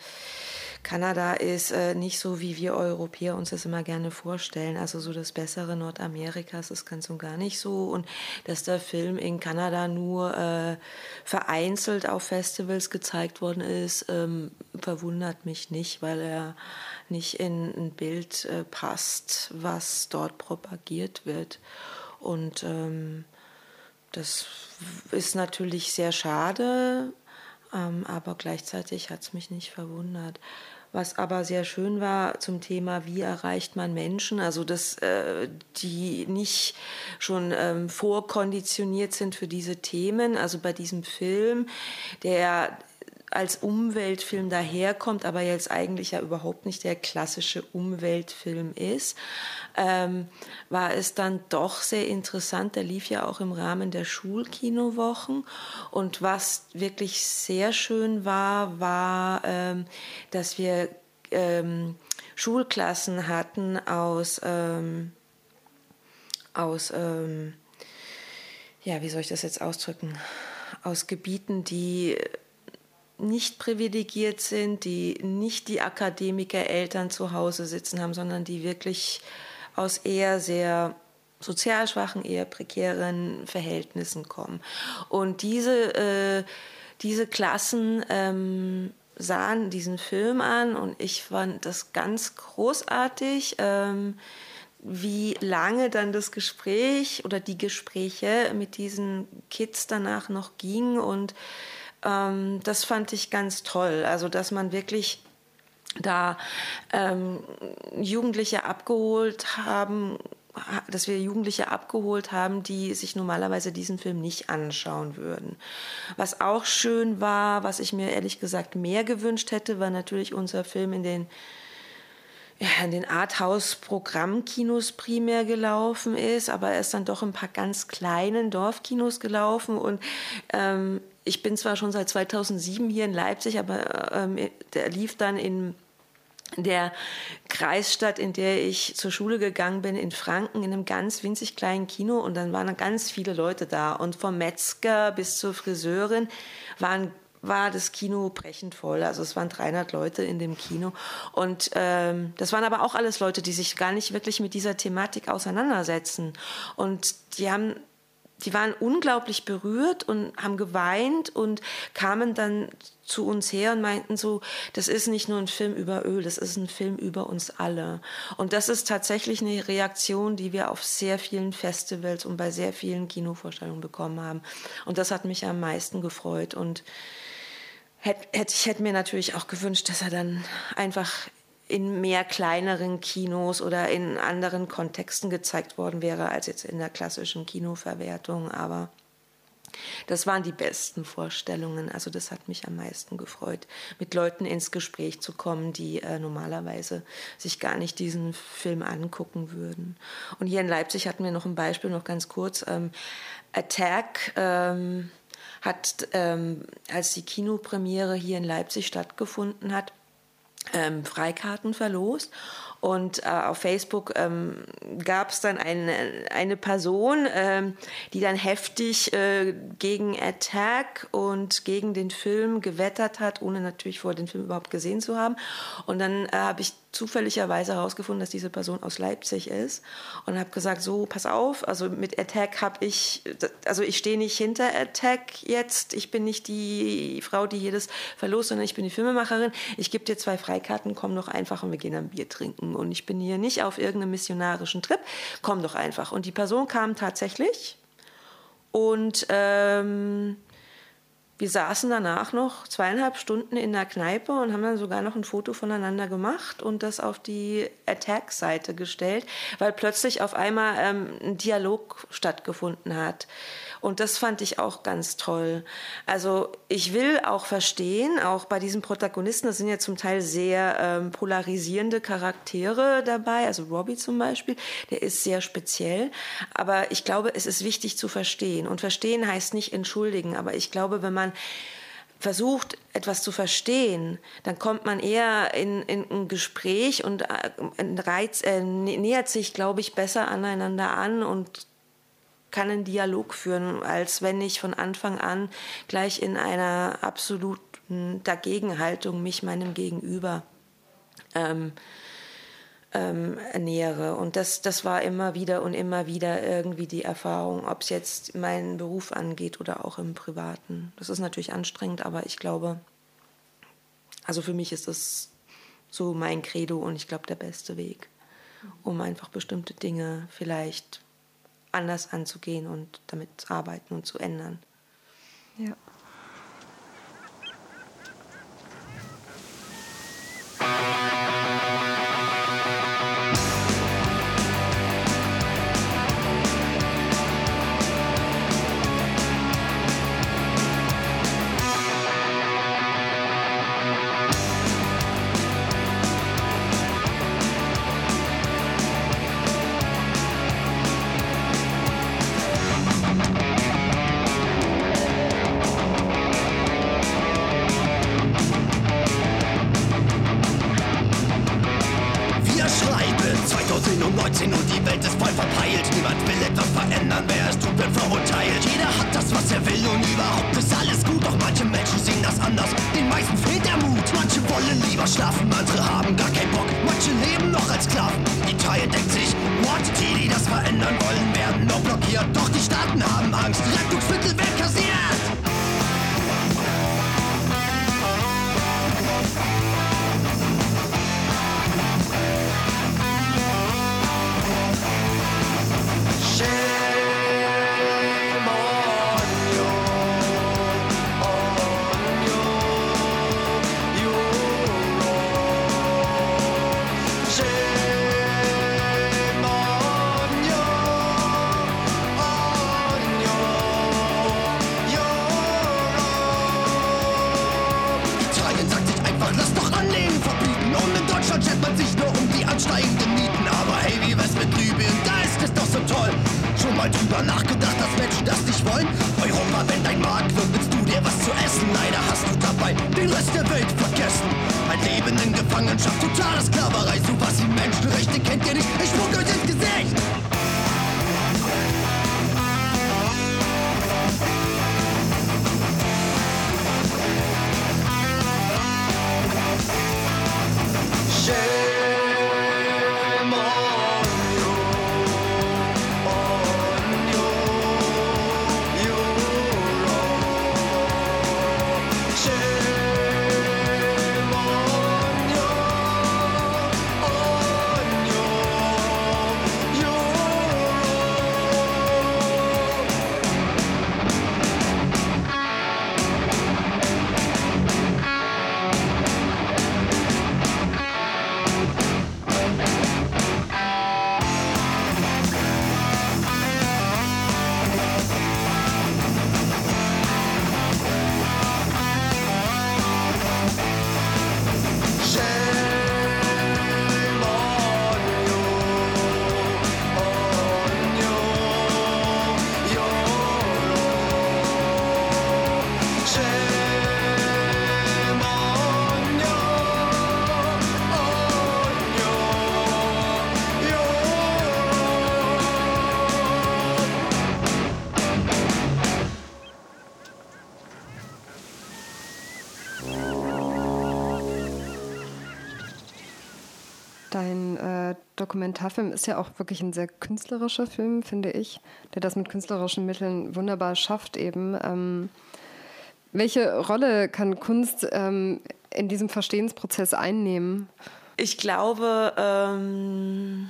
Kanada ist äh, nicht so, wie wir Europäer uns das immer gerne vorstellen. Also so das bessere Nordamerikas ist ganz und gar nicht so. Und dass der Film in Kanada nur äh, vereinzelt auf Festivals gezeigt worden ist, ähm, verwundert mich nicht, weil er nicht in ein Bild äh, passt, was dort propagiert wird. Und ähm, das ist natürlich sehr schade, ähm, aber gleichzeitig hat es mich nicht verwundert. Was aber sehr schön war zum Thema, wie erreicht man Menschen, also dass äh, die nicht schon ähm, vorkonditioniert sind für diese Themen. Also bei diesem Film, der als Umweltfilm daherkommt, aber jetzt eigentlich ja überhaupt nicht der klassische Umweltfilm ist, ähm, war es dann doch sehr interessant. Der lief ja auch im Rahmen der Schulkinowochen. Und was wirklich sehr schön war, war, ähm, dass wir ähm, Schulklassen hatten aus, ähm, aus ähm, ja, wie soll ich das jetzt ausdrücken? Aus Gebieten, die nicht privilegiert sind, die nicht die Akademiker-Eltern zu Hause sitzen haben, sondern die wirklich aus eher sehr sozial schwachen, eher prekären Verhältnissen kommen. Und diese, äh, diese Klassen ähm, sahen diesen Film an und ich fand das ganz großartig. Ähm, wie lange dann das Gespräch oder die Gespräche mit diesen Kids danach noch ging und ähm, das fand ich ganz toll. Also, dass man wirklich da ähm, Jugendliche abgeholt haben, dass wir Jugendliche abgeholt haben, die sich normalerweise diesen Film nicht anschauen würden. Was auch schön war, was ich mir ehrlich gesagt mehr gewünscht hätte, war natürlich unser Film in den ja, in den Arthouse-Programmkinos primär gelaufen ist, aber er ist dann doch ein paar ganz kleinen Dorfkinos gelaufen und ähm, ich bin zwar schon seit 2007 hier in Leipzig, aber ähm, der lief dann in der Kreisstadt, in der ich zur Schule gegangen bin, in Franken, in einem ganz winzig kleinen Kino und dann waren ganz viele Leute da und vom Metzger bis zur Friseurin waren war das Kino brechend voll. Also es waren 300 Leute in dem Kino. Und ähm, das waren aber auch alles Leute, die sich gar nicht wirklich mit dieser Thematik auseinandersetzen. Und die haben die waren unglaublich berührt und haben geweint und kamen dann zu uns her und meinten so, das ist nicht nur ein Film über Öl, das ist ein Film über uns alle. Und das ist tatsächlich eine Reaktion, die wir auf sehr vielen Festivals und bei sehr vielen Kinovorstellungen bekommen haben. Und das hat mich am meisten gefreut. Und hätte, hätte, ich hätte mir natürlich auch gewünscht, dass er dann einfach in mehr kleineren Kinos oder in anderen Kontexten gezeigt worden wäre als jetzt in der klassischen Kinoverwertung. Aber das waren die besten Vorstellungen. Also das hat mich am meisten gefreut, mit Leuten ins Gespräch zu kommen, die äh, normalerweise sich gar nicht diesen Film angucken würden. Und hier in Leipzig hatten wir noch ein Beispiel, noch ganz kurz. Ähm, Attack. Ähm, hat, ähm, als die Kinopremiere hier in Leipzig stattgefunden hat, ähm, Freikarten verlost. Und äh, auf Facebook ähm, gab es dann eine, eine Person, ähm, die dann heftig äh, gegen Attack und gegen den Film gewettert hat, ohne natürlich vor den Film überhaupt gesehen zu haben. Und dann äh, habe ich zufälligerweise herausgefunden, dass diese Person aus Leipzig ist und habe gesagt, so, pass auf, also mit Attack habe ich, also ich stehe nicht hinter Attack jetzt, ich bin nicht die Frau, die jedes verlost, sondern ich bin die Filmemacherin. Ich gebe dir zwei Freikarten, komm doch einfach und wir gehen ein Bier trinken. Und ich bin hier nicht auf irgendeinem missionarischen Trip, komm doch einfach. Und die Person kam tatsächlich und ähm, wir saßen danach noch zweieinhalb Stunden in der Kneipe und haben dann sogar noch ein Foto voneinander gemacht und das auf die Attack-Seite gestellt, weil plötzlich auf einmal ähm, ein Dialog stattgefunden hat. Und das fand ich auch ganz toll. Also ich will auch verstehen, auch bei diesen Protagonisten, das sind ja zum Teil sehr ähm, polarisierende Charaktere dabei, also Robbie zum Beispiel, der ist sehr speziell. Aber ich glaube, es ist wichtig zu verstehen. Und verstehen heißt nicht entschuldigen, aber ich glaube, wenn man versucht, etwas zu verstehen, dann kommt man eher in, in ein Gespräch und äh, reiz, äh, nähert sich, glaube ich, besser aneinander an und kann einen Dialog führen, als wenn ich von Anfang an gleich in einer absoluten Dagegenhaltung mich meinem Gegenüber ähm, ähm, ernähre. Und das, das war immer wieder und immer wieder irgendwie die Erfahrung, ob es jetzt meinen Beruf angeht oder auch im Privaten. Das ist natürlich anstrengend, aber ich glaube, also für mich ist das so mein Credo und ich glaube der beste Weg, um einfach bestimmte Dinge vielleicht anders anzugehen und damit zu arbeiten und zu ändern. Ja. steigende Mieten. Aber hey, wie wär's mit Libyen? Da ist es doch so toll. Schon mal drüber nachgedacht, dass Menschen das nicht wollen? Europa, wenn dein Markt wird, willst du dir was zu essen? Leider hast du dabei den Rest der Welt vergessen. Ein Leben in Gefangenschaft, totale Sklaverei, sowas wie Menschenrechte kennt ihr nicht. Dokumentarfilm ist ja auch wirklich ein sehr künstlerischer Film, finde ich, der das mit künstlerischen Mitteln wunderbar schafft eben. Ähm, welche Rolle kann Kunst ähm, in diesem Verstehensprozess einnehmen? Ich glaube, ähm,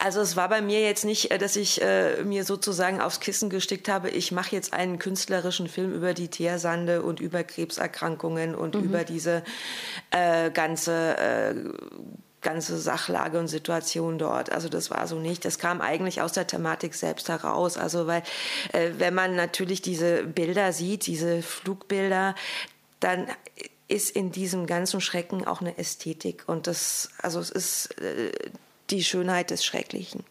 also es war bei mir jetzt nicht, äh, dass ich äh, mir sozusagen aufs Kissen gestickt habe, ich mache jetzt einen künstlerischen Film über die Teersande und über Krebserkrankungen und mhm. über diese äh, ganze äh, ganze Sachlage und Situation dort. Also das war so nicht. Das kam eigentlich aus der Thematik selbst heraus. Also weil äh, wenn man natürlich diese Bilder sieht, diese Flugbilder, dann ist in diesem ganzen Schrecken auch eine Ästhetik und das also es ist äh, die Schönheit des Schrecklichen.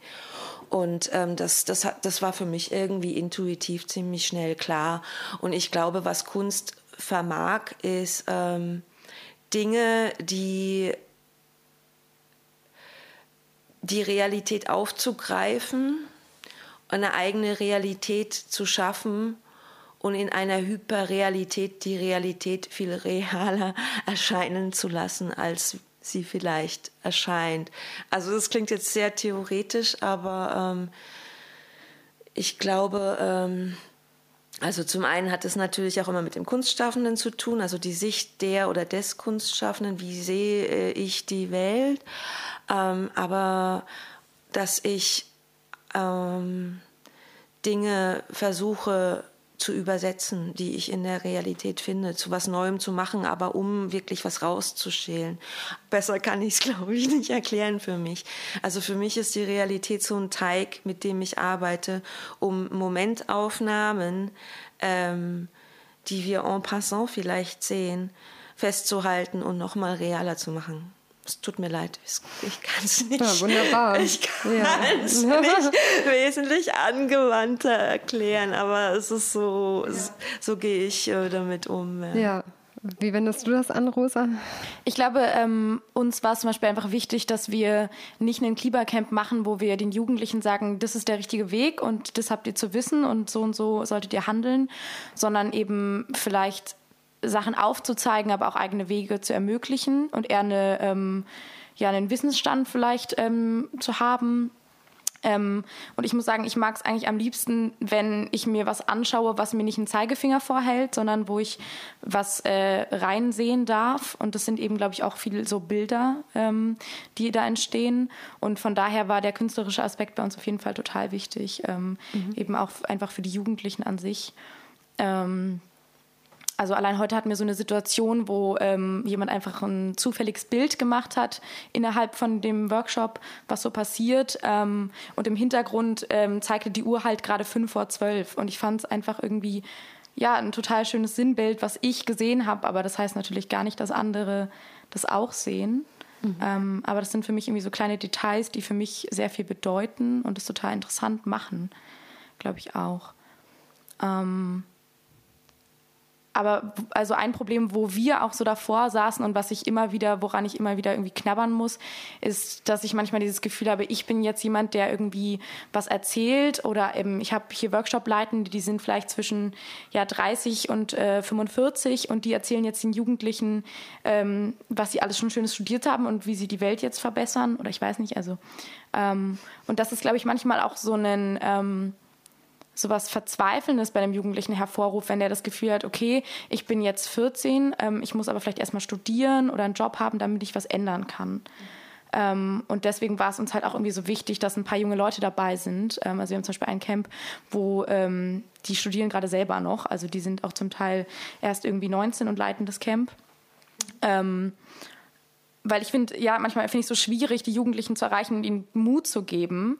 Und ähm, das, das, das war für mich irgendwie intuitiv ziemlich schnell klar. Und ich glaube, was Kunst vermag, ist ähm, Dinge, die die Realität aufzugreifen, eine eigene Realität zu schaffen und in einer Hyperrealität die Realität viel realer [LAUGHS] erscheinen zu lassen, als sie vielleicht erscheint. Also das klingt jetzt sehr theoretisch, aber ähm, ich glaube, ähm, also zum einen hat es natürlich auch immer mit dem Kunstschaffenden zu tun, also die Sicht der oder des Kunstschaffenden, wie sehe ich die Welt, ähm, aber dass ich ähm, Dinge versuche zu übersetzen, die ich in der Realität finde, zu was Neuem zu machen, aber um wirklich was rauszuschälen. Besser kann ich es, [LAUGHS] glaube ich, nicht erklären für mich. Also für mich ist die Realität so ein Teig, mit dem ich arbeite, um Momentaufnahmen, ähm, die wir en passant vielleicht sehen, festzuhalten und nochmal realer zu machen es tut mir leid, ich kann es nicht. Ja, wunderbar. Ich kann es ja. [LAUGHS] nicht wesentlich angewandter erklären, aber es ist so, ja. so gehe ich äh, damit um. Ja. ja. Wie wendest du das an, Rosa? Ich glaube, ähm, uns war es zum Beispiel einfach wichtig, dass wir nicht einen Klibercamp machen, wo wir den Jugendlichen sagen, das ist der richtige Weg und das habt ihr zu wissen und so und so solltet ihr handeln, sondern eben vielleicht Sachen aufzuzeigen, aber auch eigene Wege zu ermöglichen und eher eine, ähm, ja, einen Wissensstand vielleicht ähm, zu haben. Ähm, und ich muss sagen, ich mag es eigentlich am liebsten, wenn ich mir was anschaue, was mir nicht einen Zeigefinger vorhält, sondern wo ich was äh, reinsehen darf. Und das sind eben, glaube ich, auch viele so Bilder, ähm, die da entstehen. Und von daher war der künstlerische Aspekt bei uns auf jeden Fall total wichtig, ähm, mhm. eben auch einfach für die Jugendlichen an sich. Ähm, also allein heute hatten wir so eine Situation, wo ähm, jemand einfach ein zufälliges Bild gemacht hat innerhalb von dem Workshop, was so passiert. Ähm, und im Hintergrund ähm, zeigte die Uhr halt gerade fünf vor zwölf. Und ich fand es einfach irgendwie ja ein total schönes Sinnbild, was ich gesehen habe. Aber das heißt natürlich gar nicht, dass andere das auch sehen. Mhm. Ähm, aber das sind für mich irgendwie so kleine Details, die für mich sehr viel bedeuten und es total interessant machen, glaube ich auch. Aber also ein Problem, wo wir auch so davor saßen und was ich immer wieder, woran ich immer wieder irgendwie knabbern muss, ist, dass ich manchmal dieses Gefühl habe, ich bin jetzt jemand, der irgendwie was erzählt oder eben, ich habe hier Workshop-Leitende, die sind vielleicht zwischen ja 30 und äh, 45 und die erzählen jetzt den Jugendlichen, ähm, was sie alles schon Schönes studiert haben und wie sie die Welt jetzt verbessern oder ich weiß nicht, also ähm, und das ist, glaube ich, manchmal auch so ein ähm, sowas Verzweifelndes bei dem Jugendlichen hervorruft, wenn der das Gefühl hat, okay, ich bin jetzt 14, ähm, ich muss aber vielleicht erstmal studieren oder einen Job haben, damit ich was ändern kann. Ähm, und deswegen war es uns halt auch irgendwie so wichtig, dass ein paar junge Leute dabei sind. Ähm, also wir haben zum Beispiel ein Camp, wo ähm, die studieren gerade selber noch. Also die sind auch zum Teil erst irgendwie 19 und leiten das Camp. Ähm, weil ich finde, ja, manchmal finde ich es so schwierig, die Jugendlichen zu erreichen und ihnen Mut zu geben.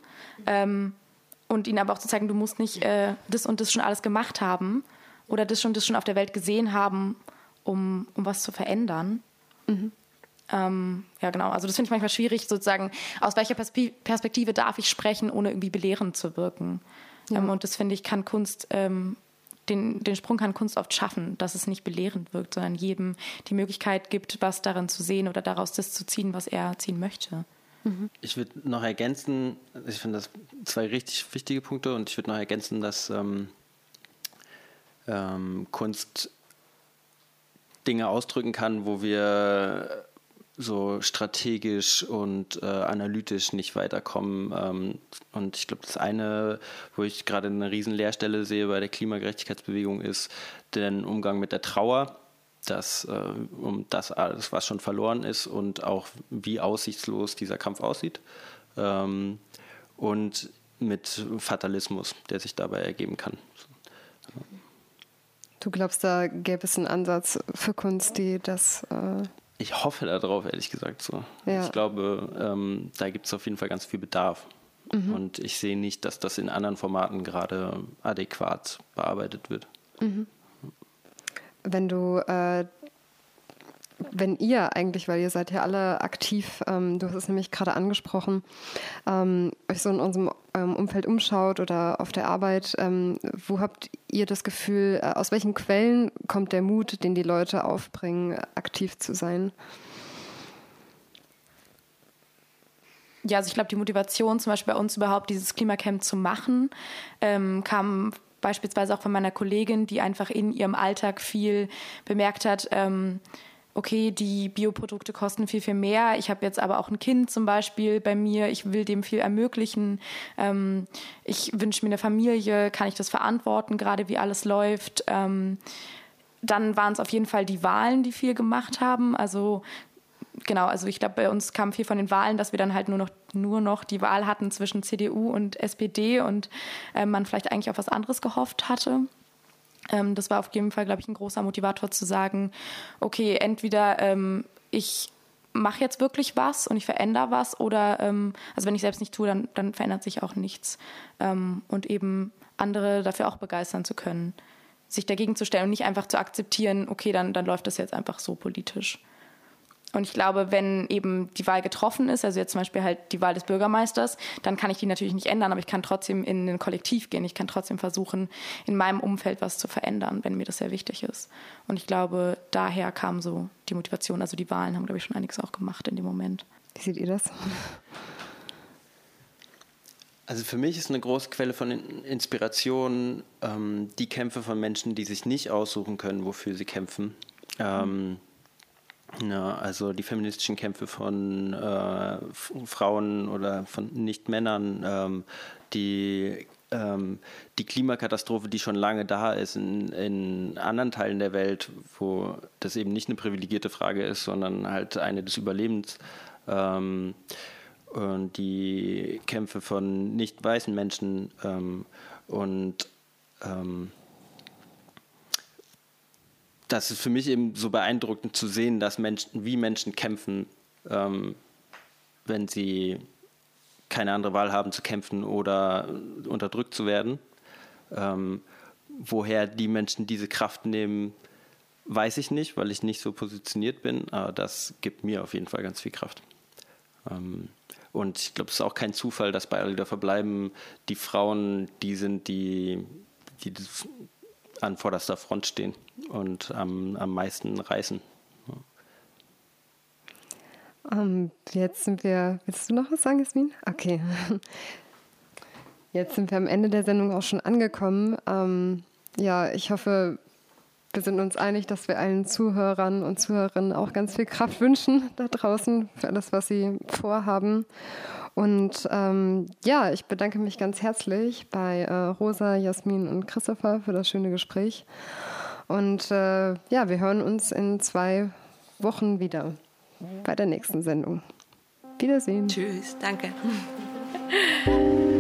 Und ihnen aber auch zu zeigen, du musst nicht äh, das und das schon alles gemacht haben oder das schon das schon auf der Welt gesehen haben, um, um was zu verändern. Mhm. Ähm, ja, genau. Also das finde ich manchmal schwierig, sozusagen, aus welcher Perspektive darf ich sprechen, ohne irgendwie belehrend zu wirken. Ja. Ähm, und das finde ich, kann Kunst, ähm, den, den Sprung kann Kunst oft schaffen, dass es nicht belehrend wirkt, sondern jedem die Möglichkeit gibt, was darin zu sehen oder daraus das zu ziehen, was er ziehen möchte. Ich würde noch ergänzen, ich finde das zwei richtig wichtige Punkte und ich würde noch ergänzen, dass ähm, ähm, Kunst Dinge ausdrücken kann, wo wir so strategisch und äh, analytisch nicht weiterkommen. Ähm, und ich glaube, das eine, wo ich gerade eine riesen Leerstelle sehe bei der Klimagerechtigkeitsbewegung, ist der Umgang mit der Trauer. Das, äh, um das alles, was schon verloren ist und auch wie aussichtslos dieser Kampf aussieht. Ähm, und mit Fatalismus, der sich dabei ergeben kann. Du glaubst, da gäbe es einen Ansatz für Kunst, die das äh ich hoffe darauf, ehrlich gesagt so. Ja. Ich glaube, ähm, da gibt es auf jeden Fall ganz viel Bedarf. Mhm. Und ich sehe nicht, dass das in anderen Formaten gerade adäquat bearbeitet wird. Mhm. Wenn du äh, wenn ihr eigentlich, weil ihr seid ja alle aktiv, ähm, du hast es nämlich gerade angesprochen, ähm, euch so in unserem ähm, Umfeld umschaut oder auf der Arbeit, ähm, wo habt ihr das Gefühl, äh, aus welchen Quellen kommt der Mut, den die Leute aufbringen, aktiv zu sein? Ja, also ich glaube, die Motivation zum Beispiel bei uns überhaupt dieses Klimacamp zu machen, ähm, kam beispielsweise auch von meiner Kollegin, die einfach in ihrem Alltag viel bemerkt hat, ähm, okay, die Bioprodukte kosten viel, viel mehr. Ich habe jetzt aber auch ein Kind zum Beispiel bei mir. Ich will dem viel ermöglichen. Ähm, ich wünsche mir eine Familie. Kann ich das verantworten, gerade wie alles läuft? Ähm, dann waren es auf jeden Fall die Wahlen, die viel gemacht haben. Also genau, also ich glaube, bei uns kam viel von den Wahlen, dass wir dann halt nur noch, nur noch die Wahl hatten zwischen CDU und SPD und äh, man vielleicht eigentlich auf was anderes gehofft hatte. Ähm, das war auf jeden Fall, glaube ich, ein großer Motivator zu sagen, okay, entweder ähm, ich mache jetzt wirklich was und ich verändere was oder ähm, also wenn ich selbst nicht tue, dann, dann verändert sich auch nichts. Ähm, und eben andere dafür auch begeistern zu können, sich dagegen zu stellen und nicht einfach zu akzeptieren, okay, dann, dann läuft das jetzt einfach so politisch. Und ich glaube, wenn eben die Wahl getroffen ist, also jetzt zum Beispiel halt die Wahl des Bürgermeisters, dann kann ich die natürlich nicht ändern, aber ich kann trotzdem in ein Kollektiv gehen. Ich kann trotzdem versuchen, in meinem Umfeld was zu verändern, wenn mir das sehr wichtig ist. Und ich glaube, daher kam so die Motivation. Also die Wahlen haben, glaube ich, schon einiges auch gemacht in dem Moment. Wie seht ihr das? Also für mich ist eine große Quelle von Inspiration ähm, die Kämpfe von Menschen, die sich nicht aussuchen können, wofür sie kämpfen. Ähm, ja, also die feministischen Kämpfe von äh, Frauen oder von Nicht-Männern, ähm, die, ähm, die Klimakatastrophe, die schon lange da ist in, in anderen Teilen der Welt, wo das eben nicht eine privilegierte Frage ist, sondern halt eine des Überlebens. Ähm, und die Kämpfe von nicht weißen Menschen ähm, und ähm, das ist für mich eben so beeindruckend zu sehen, dass Menschen, wie Menschen kämpfen, ähm, wenn sie keine andere Wahl haben zu kämpfen oder unterdrückt zu werden. Ähm, woher die Menschen diese Kraft nehmen, weiß ich nicht, weil ich nicht so positioniert bin, aber das gibt mir auf jeden Fall ganz viel Kraft. Ähm, und ich glaube, es ist auch kein Zufall, dass bei Alida verbleiben die Frauen die sind, die, die an vorderster Front stehen und am, am meisten reißen. Um, ähm, jetzt sind wir. Willst du noch was sagen, Jasmin? Okay. [LAUGHS] Jetzt sind wir am Ende der Sendung auch schon angekommen. Ähm, ja, ich hoffe, wir sind uns einig, dass wir allen Zuhörern und Zuhörerinnen auch ganz viel Kraft wünschen da draußen für alles, was sie vorhaben. Und ähm, ja, ich bedanke mich ganz herzlich bei äh, Rosa, Jasmin und Christopher für das schöne Gespräch. Und äh, ja, wir hören uns in zwei Wochen wieder bei der nächsten Sendung. Wiedersehen. Tschüss, danke. [LAUGHS]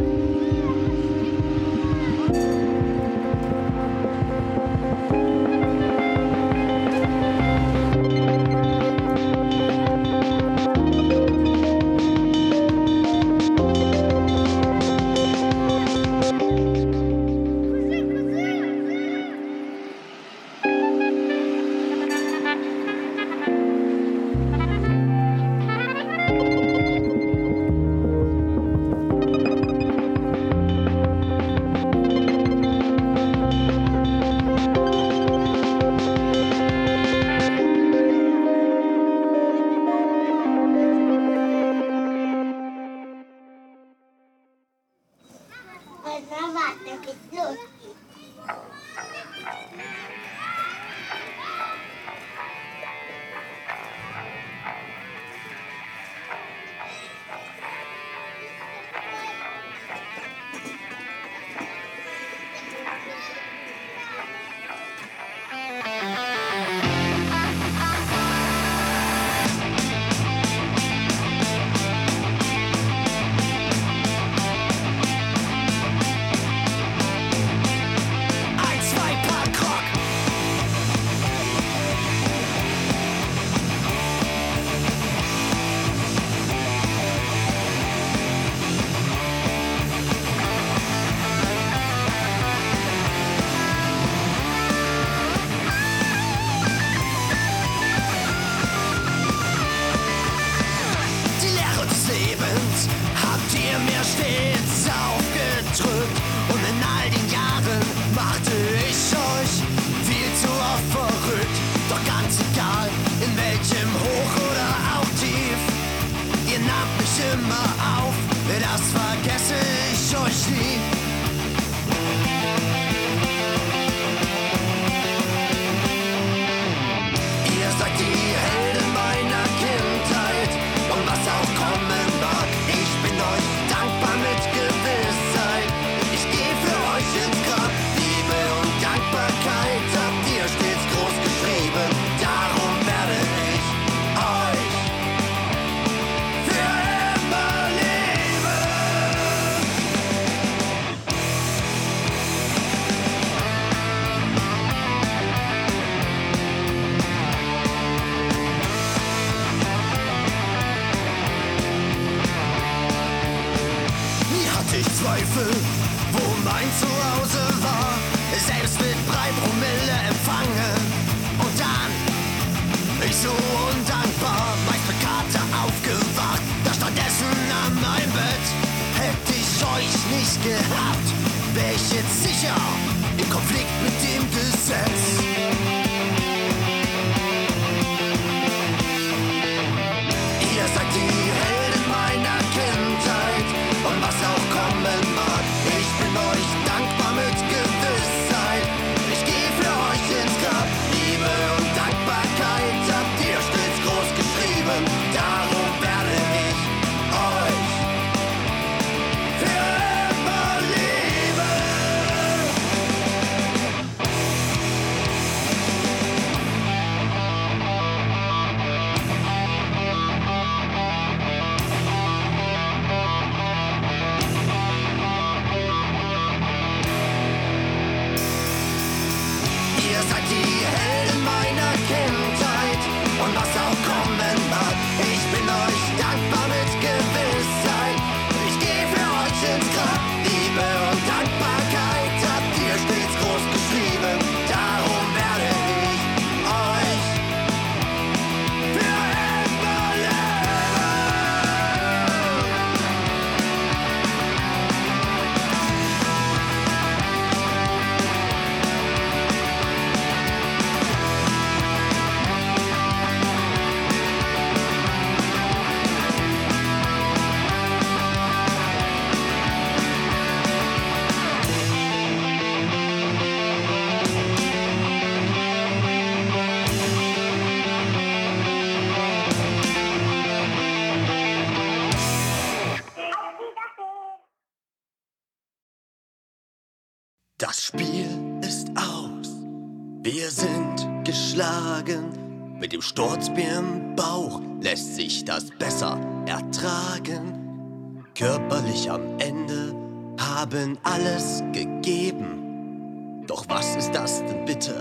geschlagen. Mit dem Sturzbier im Bauch lässt sich das besser ertragen. Körperlich am Ende haben alles gegeben. Doch was ist das denn bitte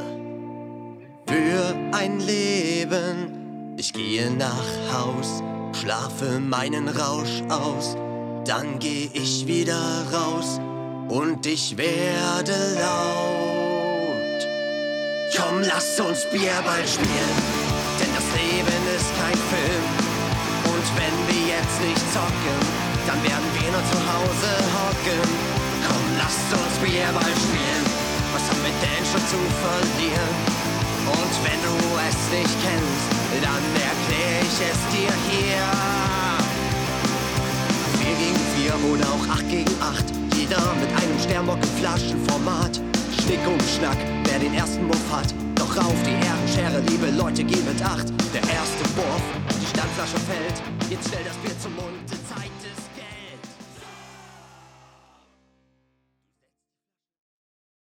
für ein Leben? Ich gehe nach Haus, schlafe meinen Rausch aus, dann geh ich wieder raus und ich werde laut. Komm, lass uns Bierball spielen, denn das Leben ist kein Film. Und wenn wir jetzt nicht zocken, dann werden wir nur zu Hause hocken. Komm, lass uns Bierball spielen, was haben wir denn schon zu verlieren? Und wenn du es nicht kennst, dann erklär ich es dir hier. 4 gegen 4 oder auch 8 gegen 8. Jeder mit einem Sternbock im Flaschenformat. Schnick und Schnack, wer den ersten Wurf hat. Doch auf die Ehrenschere, liebe Leute, gebet acht. Der erste Wurf, die Standflasche fällt. Jetzt stell das Bier zum Mund.